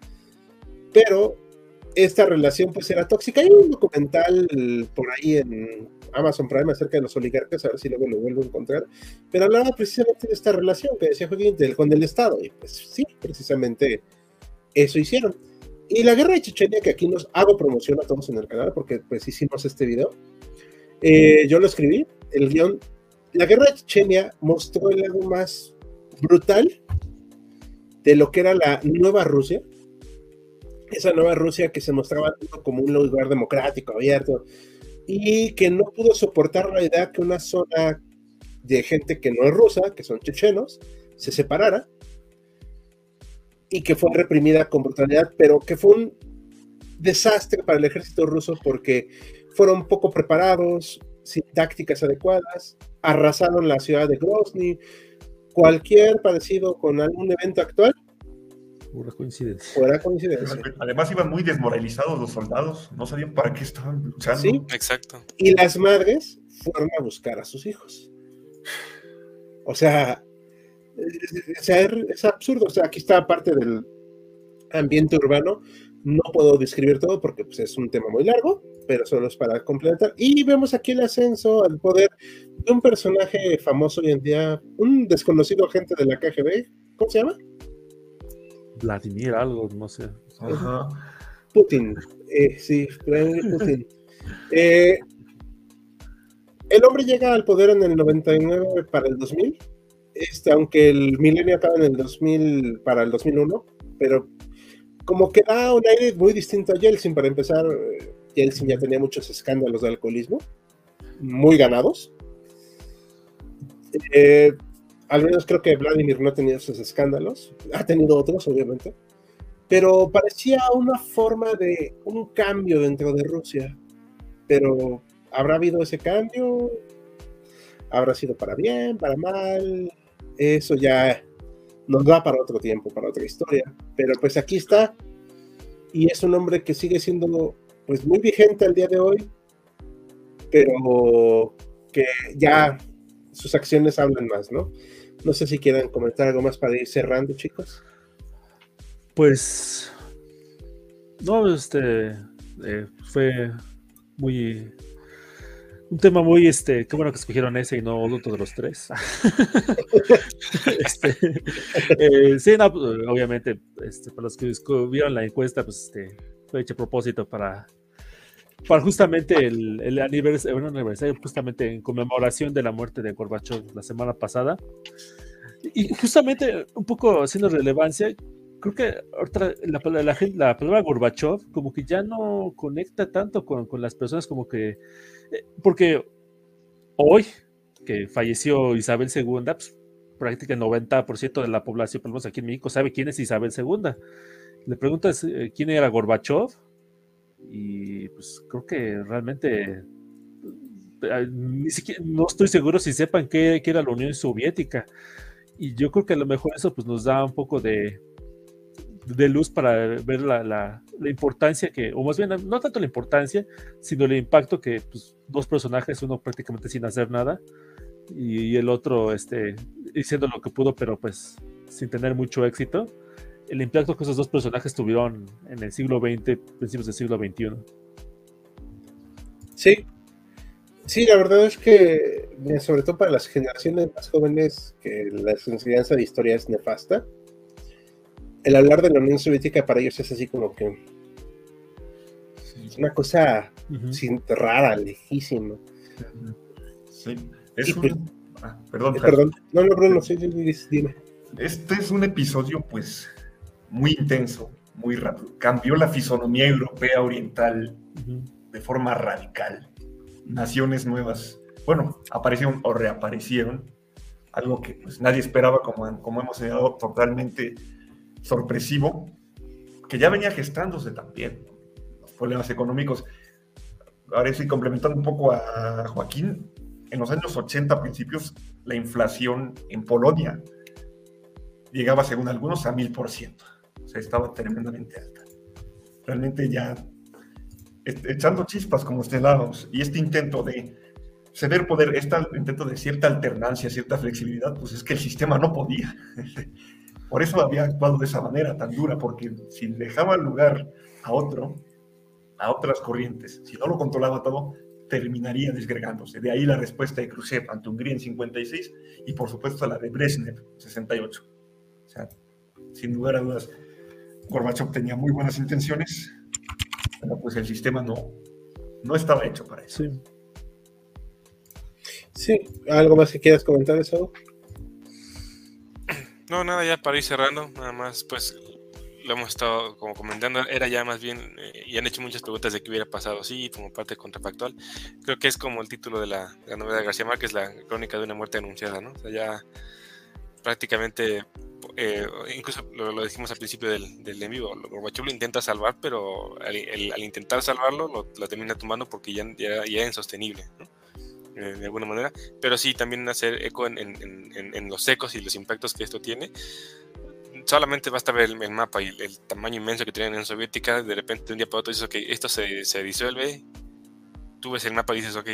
pero esta relación pues era tóxica. Hay un documental por ahí en Amazon Prime acerca de los oligarcas, a ver si luego lo vuelvo a encontrar, pero hablaba precisamente de esta relación que decía Joaquín con el Estado, y pues sí, precisamente eso hicieron. Y la guerra de Chechenia, que aquí nos hago promoción a todos en el canal, porque pues hicimos este video, eh, yo lo escribí, el guion, la guerra de Chechenia mostró el lado más brutal de lo que era la nueva Rusia, esa nueva Rusia que se mostraba como un lugar democrático, abierto, y que no pudo soportar la idea que una zona de gente que no es rusa, que son chechenos, se separara y que fue reprimida con brutalidad, pero que fue un desastre para el ejército ruso porque fueron poco preparados, sin tácticas adecuadas, arrasaron la ciudad de Grozny, cualquier parecido con algún evento actual. Pura coincidencia. Fuera coincidencia. Además iban muy desmoralizados los soldados, no sabían para qué estaban luchando. Sí, Exacto. y las madres fueron a buscar a sus hijos. O sea, es, absurdo. O sea, aquí está parte del ambiente urbano. No puedo describir todo porque pues, es un tema muy largo, pero solo es para complementar. Y vemos aquí el ascenso al poder de un personaje famoso hoy en día, un desconocido agente de la KGB. ¿Cómo se llama? Vladimir, algo, no sé. Ajá. Putin. Eh, sí, Vladimir Putin. Eh, el hombre llega al poder en el 99 para el 2000, este, aunque el milenio acaba en el 2000 para el 2001, pero como que da un aire muy distinto a Yeltsin. Para empezar, eh, Yeltsin ya tenía muchos escándalos de alcoholismo, muy ganados. Eh, al menos creo que Vladimir no ha tenido esos escándalos, ha tenido otros, obviamente, pero parecía una forma de un cambio dentro de Rusia. Pero ¿habrá habido ese cambio? ¿Habrá sido para bien, para mal? Eso ya nos da para otro tiempo, para otra historia. Pero pues aquí está. Y es un hombre que sigue siendo pues muy vigente al día de hoy, pero que ya sus acciones hablan más, ¿no? No sé si quieren comentar algo más para ir cerrando, chicos. Pues. No, este. eh, fue muy. Un tema muy, este, qué bueno que escogieron ese y no otro de los tres. Este, eh, sí, no, pues, obviamente, este, para los que vieron la encuesta, pues este, fue hecho a propósito para, para justamente el, el aniversario, bueno, aniversario, justamente en conmemoración de la muerte de Gorbachev la semana pasada. Y justamente, un poco haciendo relevancia, creo que otra, la, la, la, la palabra Gorbachev como que ya no conecta tanto con, con las personas como que, porque hoy que falleció Isabel II, pues, prácticamente el 90% de la población, por lo menos aquí en México, sabe quién es Isabel II. Le preguntas eh, quién era Gorbachev y pues creo que realmente eh, ni siquiera, no estoy seguro si sepan qué, qué era la Unión Soviética. Y yo creo que a lo mejor eso pues, nos da un poco de, de luz para ver la, la, importancia que, o más bien, no tanto la importancia, sino el impacto que pues, dos personajes, uno prácticamente sin hacer nada, y, y, el otro este, diciendo lo que pudo, pero pues sin tener mucho éxito, el impacto que esos dos personajes tuvieron en el siglo XX, principios del siglo XXI. Sí, sí, la verdad es que, sobre todo para las generaciones más jóvenes, que la enseñanza de historia es nefasta, el hablar de la Unión Soviética para ellos es así como que es una cosa uh -huh. sin, rara, lejísima. Sí, es un... pues, ah, perdón, eh, perdón. No, no, Bruno, sí, sí, dime. Este es un episodio, pues, muy intenso, muy rápido. Cambió la fisonomía europea oriental uh -huh. de forma radical. Naciones nuevas, bueno, aparecieron o reaparecieron, algo que pues, nadie esperaba, como, como hemos señalado, totalmente sorpresivo, que ya venía gestándose también. Los problemas económicos. Ahora sí, complementando un poco a Joaquín, en los años 80 principios, la inflación en Polonia llegaba, según algunos, a mil por ciento. O sea, estaba tremendamente alta. Realmente ya echando chispas como señalábamos, y este intento de ceder poder, este intento de cierta alternancia, cierta flexibilidad, pues es que el sistema no podía. Por eso había actuado de esa manera tan dura, porque si dejaba lugar a otro, a otras corrientes, si no lo controlaba todo, terminaría desgregándose. De ahí la respuesta de Khrushchev ante Hungría en 56 y por supuesto la de Brezhnev en 68. O sea, sin lugar a dudas, Gorbachev tenía muy buenas intenciones, pero pues el sistema no, no estaba hecho para eso. Sí. sí. ¿algo más que quieras comentar eso? No, nada, ya para ir cerrando, nada más, pues lo hemos estado como comentando, era ya más bien, eh, y han hecho muchas preguntas de qué hubiera pasado, sí, como parte contrafactual. Creo que es como el título de la, novela de García Márquez, la crónica de una muerte anunciada, ¿no? O sea, ya prácticamente, eh, incluso lo, dijimos al principio del, del en vivo, Gorbachev lo intenta salvar, pero al, intentar salvarlo lo, termina tomando porque ya, ya, ya es insostenible, ¿no? Eh, de alguna manera, pero sí también hacer eco en, en, en, los ecos y los impactos que esto tiene solamente basta ver el, mapa y el, tamaño inmenso que tenían en Soviética, de repente de un día para otro dices, ok, esto se, se, disuelve, tú ves el mapa y dices, ok,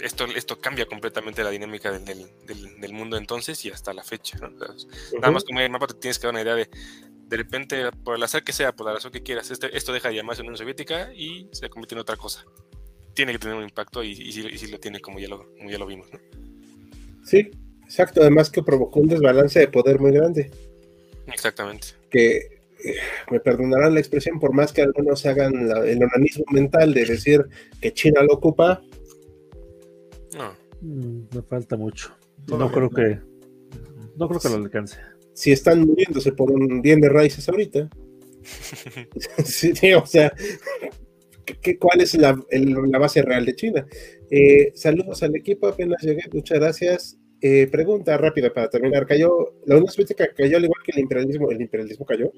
esto, esto cambia completamente la dinámica del, del, del mundo entonces y hasta la fecha. Nada más como el mapa te tienes que dar una idea de, de repente, por el azar que sea, por la razón que quieras, este, esto deja de llamarse Unión Soviética y se convierte en otra cosa. Tiene que tener un impacto y, y, sí, lo tiene como ya lo, como ya lo vimos. ¿no? Sí, exacto. Además que provocó un desbalance de poder muy grande. Exactamente. Que eh, me perdonarán la expresión, por más que algunos hagan el organismo mental de decir que China lo ocupa. No. Mm, me falta mucho. No creo que. No creo que lo alcance. Si están muriéndose por un bien de raíces ahorita. sí, o sea, ¿cuál es la, la, base real de China? Eh, saludos al equipo, apenas llegué, muchas gracias. Eh, pregunta rápida para terminar. Cayó, la Unión Soviética cayó al igual que el imperialismo, el imperialismo cayó.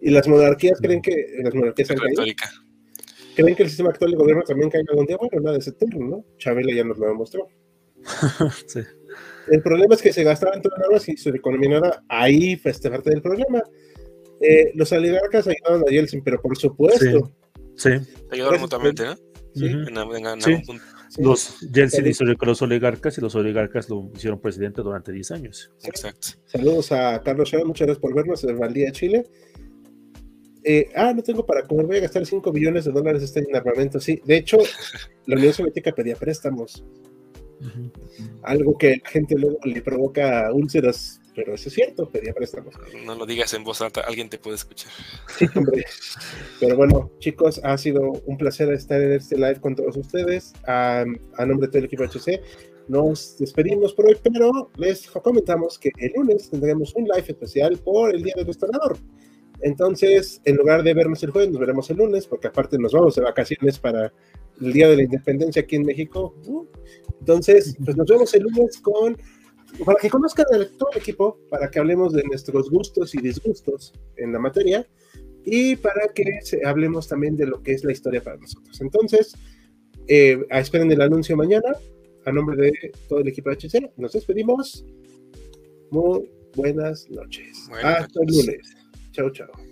Y las monarquías creen que las monarquías han caído. ¿Creen que el sistema actual de gobierno también caiga algún día? Bueno, nada es eterno, ¿no? Chabela ya nos lo demostró. sí. El problema es que se gastaban todas las armas y su economía nada. Ahí fue este parte del problema. Eh, los oligarcas ayudaban a Yeltsin, pero por supuesto. Sí. Ayudaron mutuamente, ¿no? Sí. En, en, en, sí. Los Yeltsin hizo con los oligarcas y los oligarcas lo hicieron presidente durante 10 años. Exacto. Saludos a Carlos Chávez, muchas gracias por vernos en el de Chile. Eh, ah, no tengo para comer, voy a gastar 5 billones de dólares este en armamento. Sí, de hecho, la Unión Soviética pedía préstamos. Algo que la gente luego le provoca úlceras pero eso es cierto, pedía préstamos. No lo digas en voz alta, alguien te puede escuchar. Sí, hombre. Pero bueno, chicos, ha sido un placer estar en este live con todos ustedes. A, nombre de todo el equipo HC, nos despedimos por hoy, pero les comentamos que el lunes tendremos un live especial por el Día del Restaurador. Entonces, en lugar de vernos el jueves, nos veremos el lunes, porque aparte nos vamos de vacaciones para el Día de la Independencia aquí en México. Entonces, pues nos vemos el lunes con para que conozcan a todo el equipo, para que hablemos de nuestros gustos y disgustos en la materia y para que hablemos también de lo que es la historia para nosotros. Entonces, eh, esperen el anuncio mañana. A nombre de todo el equipo de HC, nos despedimos. Muy buenas noches. Hasta el lunes. Chao, chao.